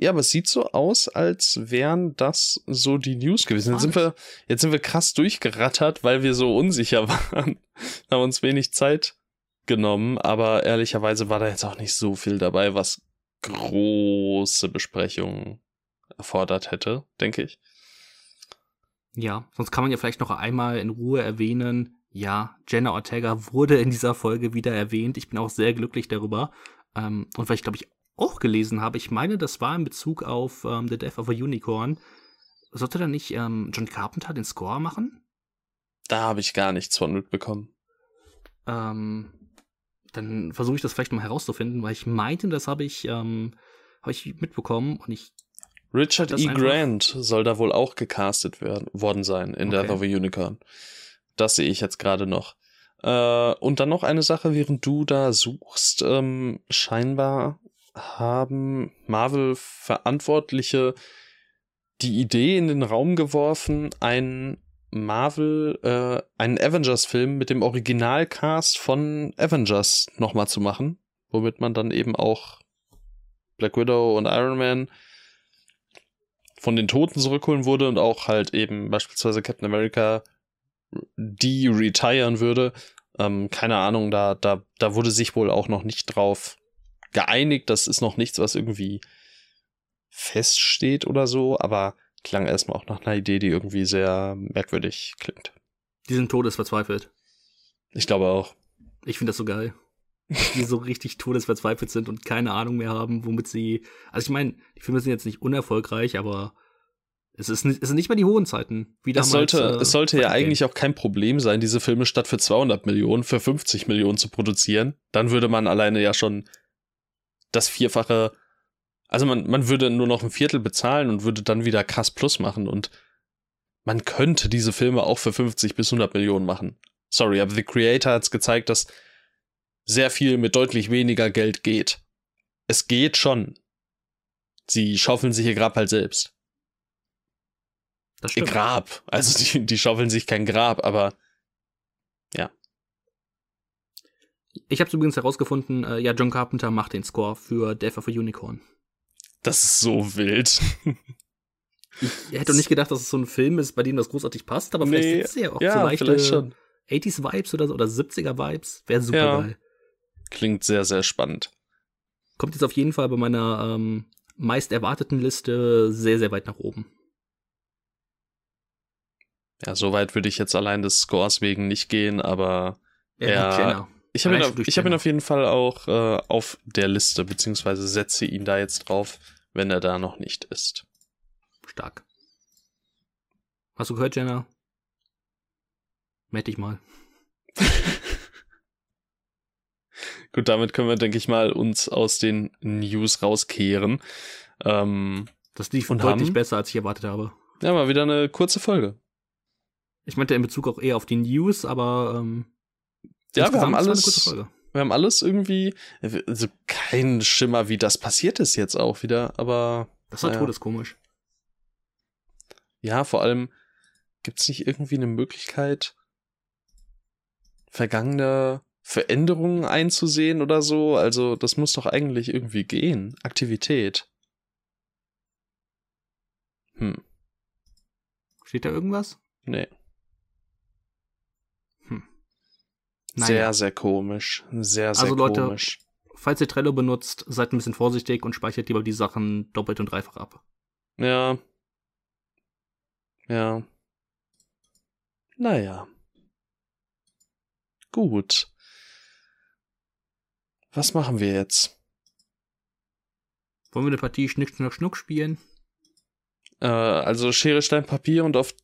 Ja, aber es sieht so aus, als wären das so die News gewesen. Jetzt sind wir, jetzt sind wir krass durchgerattert, weil wir so unsicher waren. haben uns wenig Zeit genommen, aber ehrlicherweise war da jetzt auch nicht so viel dabei, was große Besprechungen erfordert hätte, denke ich. Ja, sonst kann man ja vielleicht noch einmal in Ruhe erwähnen, ja, Jenna Ortega wurde in dieser Folge wieder erwähnt. Ich bin auch sehr glücklich darüber. Ähm, und weil ich, glaube ich, auch gelesen habe, ich meine, das war in Bezug auf ähm, The Death of a Unicorn. Sollte da nicht ähm, John Carpenter den Score machen? Da habe ich gar nichts von mitbekommen. Ähm, dann versuche ich das vielleicht mal herauszufinden, weil ich meinte, das habe ich, ähm, hab ich mitbekommen und ich. Richard E. Grant soll da wohl auch gecastet werden, worden sein in okay. Death of a Unicorn. Das sehe ich jetzt gerade noch. Äh, und dann noch eine Sache, während du da suchst. Ähm, scheinbar haben Marvel-Verantwortliche die Idee in den Raum geworfen, einen Marvel, äh, einen Avengers-Film mit dem Originalcast von Avengers nochmal zu machen, womit man dann eben auch Black Widow und Iron Man von den Toten zurückholen würde und auch halt eben beispielsweise Captain America de-retiren würde. Ähm, keine Ahnung, da, da, da wurde sich wohl auch noch nicht drauf geeinigt. Das ist noch nichts, was irgendwie feststeht oder so, aber klang erstmal auch nach einer Idee, die irgendwie sehr merkwürdig klingt. Die sind todesverzweifelt. Ich glaube auch. Ich finde das so geil. die so richtig todesverzweifelt sind und keine Ahnung mehr haben, womit sie. Also ich meine, die Filme sind jetzt nicht unerfolgreich, aber es, ist nicht, es sind nicht mehr die hohen Zeiten. Wie damals, es sollte, äh, es sollte ja eigentlich auch kein Problem sein, diese Filme statt für 200 Millionen für 50 Millionen zu produzieren. Dann würde man alleine ja schon das Vierfache. Also man, man würde nur noch ein Viertel bezahlen und würde dann wieder Cass Plus machen und man könnte diese Filme auch für 50 bis 100 Millionen machen. Sorry, aber The Creator hat es gezeigt, dass sehr viel mit deutlich weniger Geld geht. Es geht schon. Sie schaufeln sich ihr Grab halt selbst. Das stimmt. Ihr Grab. Also die, die schaufeln sich kein Grab, aber ja. Ich habe übrigens herausgefunden, äh, ja, John Carpenter macht den Score für Death of a Unicorn. Das ist so wild. ich hätte doch nicht gedacht, dass es so ein Film ist, bei dem das großartig passt, aber vielleicht nee, ist es ja auch ja, so leichte 80s-Vibes oder so, oder 70er-Vibes. Wäre super ja. geil. Klingt sehr, sehr spannend. Kommt jetzt auf jeden Fall bei meiner ähm, meist erwarteten Liste sehr, sehr weit nach oben. Ja, so weit würde ich jetzt allein des Scores wegen nicht gehen, aber ja, er, ich habe ihn, auf, hab ihn auf jeden Fall auch äh, auf der Liste, beziehungsweise setze ihn da jetzt drauf, wenn er da noch nicht ist. Stark. Hast du gehört, Jenna? Meld dich mal. Gut, damit können wir, denke ich mal, uns aus den News rauskehren. Ähm, das lief und deutlich haben, besser, als ich erwartet habe. Ja, mal wieder eine kurze Folge. Ich meinte in Bezug auch eher auf die News, aber ähm, ja, wir haben alles. Wir haben alles irgendwie, also kein Schimmer, wie das passiert ist jetzt auch wieder, aber. Das war naja. todeskomisch. Ja, vor allem gibt es nicht irgendwie eine Möglichkeit, vergangene Veränderungen einzusehen oder so. Also das muss doch eigentlich irgendwie gehen. Aktivität. Hm. Steht da irgendwas? Nee. Hm. Naja. Sehr, sehr komisch. Sehr, sehr also, Leute, komisch. Falls ihr Trello benutzt, seid ein bisschen vorsichtig und speichert lieber die Sachen doppelt und dreifach ab. Ja. Ja. Naja. Gut. Was machen wir jetzt? Wollen wir eine Partie Schnick, Schnuck, Schnuck spielen? Äh, also Schere, Stein, Papier und auf.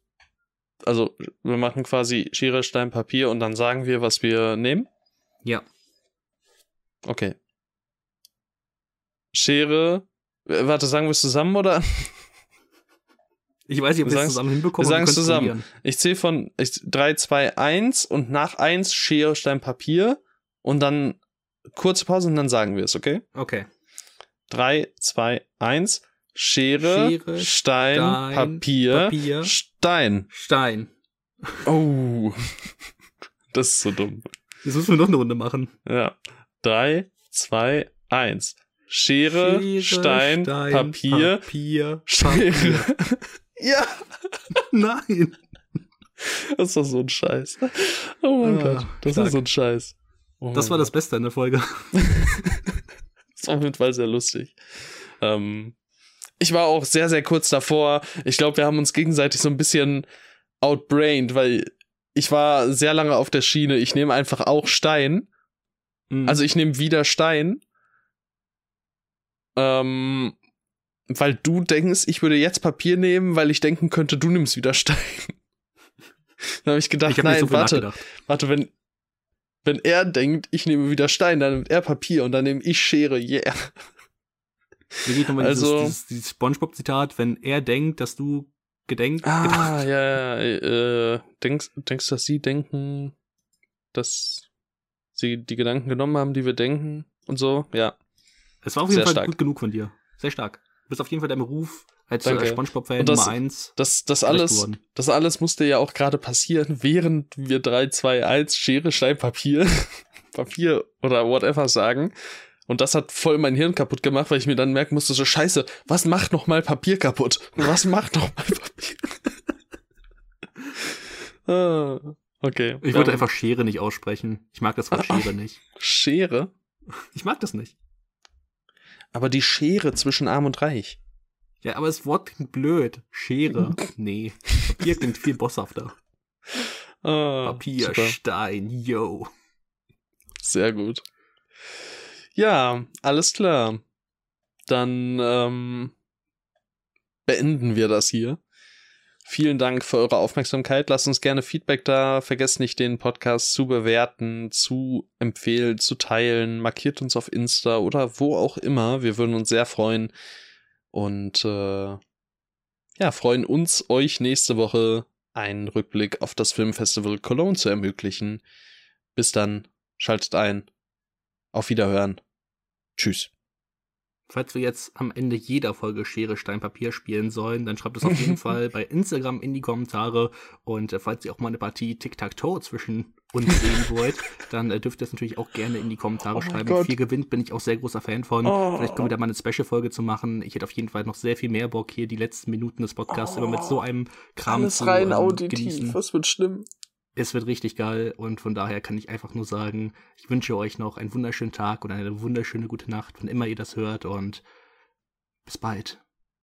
Also, wir machen quasi Schere, Stein, Papier und dann sagen wir, was wir nehmen? Ja. Okay. Schere. Warte, sagen wir es zusammen oder? Ich weiß nicht, ob wir es zusammen hinbekommen. Wir sagen es zusammen. Ich zähle von ich, 3, 2, 1 und nach 1 Schere, Stein, Papier und dann kurze Pause und dann sagen wir es, okay? Okay. 3, 2, 1. Schere, Schere Stein, Stein Papier, Papier, Stein. Stein. Oh. das ist so dumm. Jetzt müssen wir noch eine Runde machen. Ja. 3, 2, 1. Schere, Schere Stein, Stein, Papier, Papier, Schere. Papier. ja. Nein. Das ist doch so ein Scheiß. Oh mein ah, Gott. Das stark. ist so ein Scheiß. Oh das war das Beste in der Folge. das war auf jeden Fall sehr lustig. Ähm, ich war auch sehr, sehr kurz davor. Ich glaube, wir haben uns gegenseitig so ein bisschen outbrained, weil ich war sehr lange auf der Schiene. Ich nehme einfach auch Stein. Mhm. Also ich nehme wieder Stein. Ähm, weil du denkst, ich würde jetzt Papier nehmen, weil ich denken könnte, du nimmst wieder Stein. Dann habe ich gedacht, ich hab nein, so warte, warte, wenn, wenn er denkt, ich nehme wieder Stein, dann nimmt er Papier und dann nehme ich Schere, yeah. Wie geht nochmal also, dieses, dieses, dieses Spongebob-Zitat, wenn er denkt, dass du gedenkt. Ah, gedacht. ja, ja, äh, denkst, denkst dass sie denken, dass sie die Gedanken genommen haben, die wir denken und so, ja. Es war auf jeden Sehr Fall stark. gut genug von dir. Sehr stark. Du bist auf jeden Fall deinem Ruf als Spongebob-Fan Nummer eins. Das, das, alles, das alles musste ja auch gerade passieren, während wir 3, 2, 1 Schere, Stein, Papier, Papier oder whatever sagen. Und das hat voll mein Hirn kaputt gemacht, weil ich mir dann merken musste, so scheiße, was macht noch mal Papier kaputt? Was macht noch mal Papier? ah, okay. Ich wollte um, einfach Schere nicht aussprechen. Ich mag das Wort Schere nicht. Schere? Ich mag das nicht. Aber die Schere zwischen Arm und Reich. Ja, aber das Wort klingt blöd. Schere. nee. Papier klingt viel bosshafter. Ah, Papier, super. Stein, yo. Sehr gut. Ja, alles klar. Dann ähm, beenden wir das hier. Vielen Dank für eure Aufmerksamkeit. Lasst uns gerne Feedback da. Vergesst nicht, den Podcast zu bewerten, zu empfehlen, zu teilen. Markiert uns auf Insta oder wo auch immer. Wir würden uns sehr freuen. Und äh, ja, freuen uns, euch nächste Woche einen Rückblick auf das Filmfestival Cologne zu ermöglichen. Bis dann, schaltet ein. Auf Wiederhören. Tschüss. Falls wir jetzt am Ende jeder Folge Schere, Stein, Papier spielen sollen, dann schreibt es auf jeden Fall bei Instagram in die Kommentare. Und äh, falls ihr auch mal eine Partie Tic-Tac-Toe zwischen uns sehen wollt, dann äh, dürft ihr es natürlich auch gerne in die Kommentare oh schreiben. Gott. Viel gewinnt bin ich auch sehr großer Fan von. Oh. Vielleicht können wir da mal eine Special-Folge zu machen. Ich hätte auf jeden Fall noch sehr viel mehr Bock, hier die letzten Minuten des Podcasts oh. immer mit so einem Kram Alles zu rein ähm, auditiv. Genießen. Was wird schlimm? Es wird richtig geil und von daher kann ich einfach nur sagen, ich wünsche euch noch einen wunderschönen Tag und eine wunderschöne gute Nacht, wann immer ihr das hört und bis bald.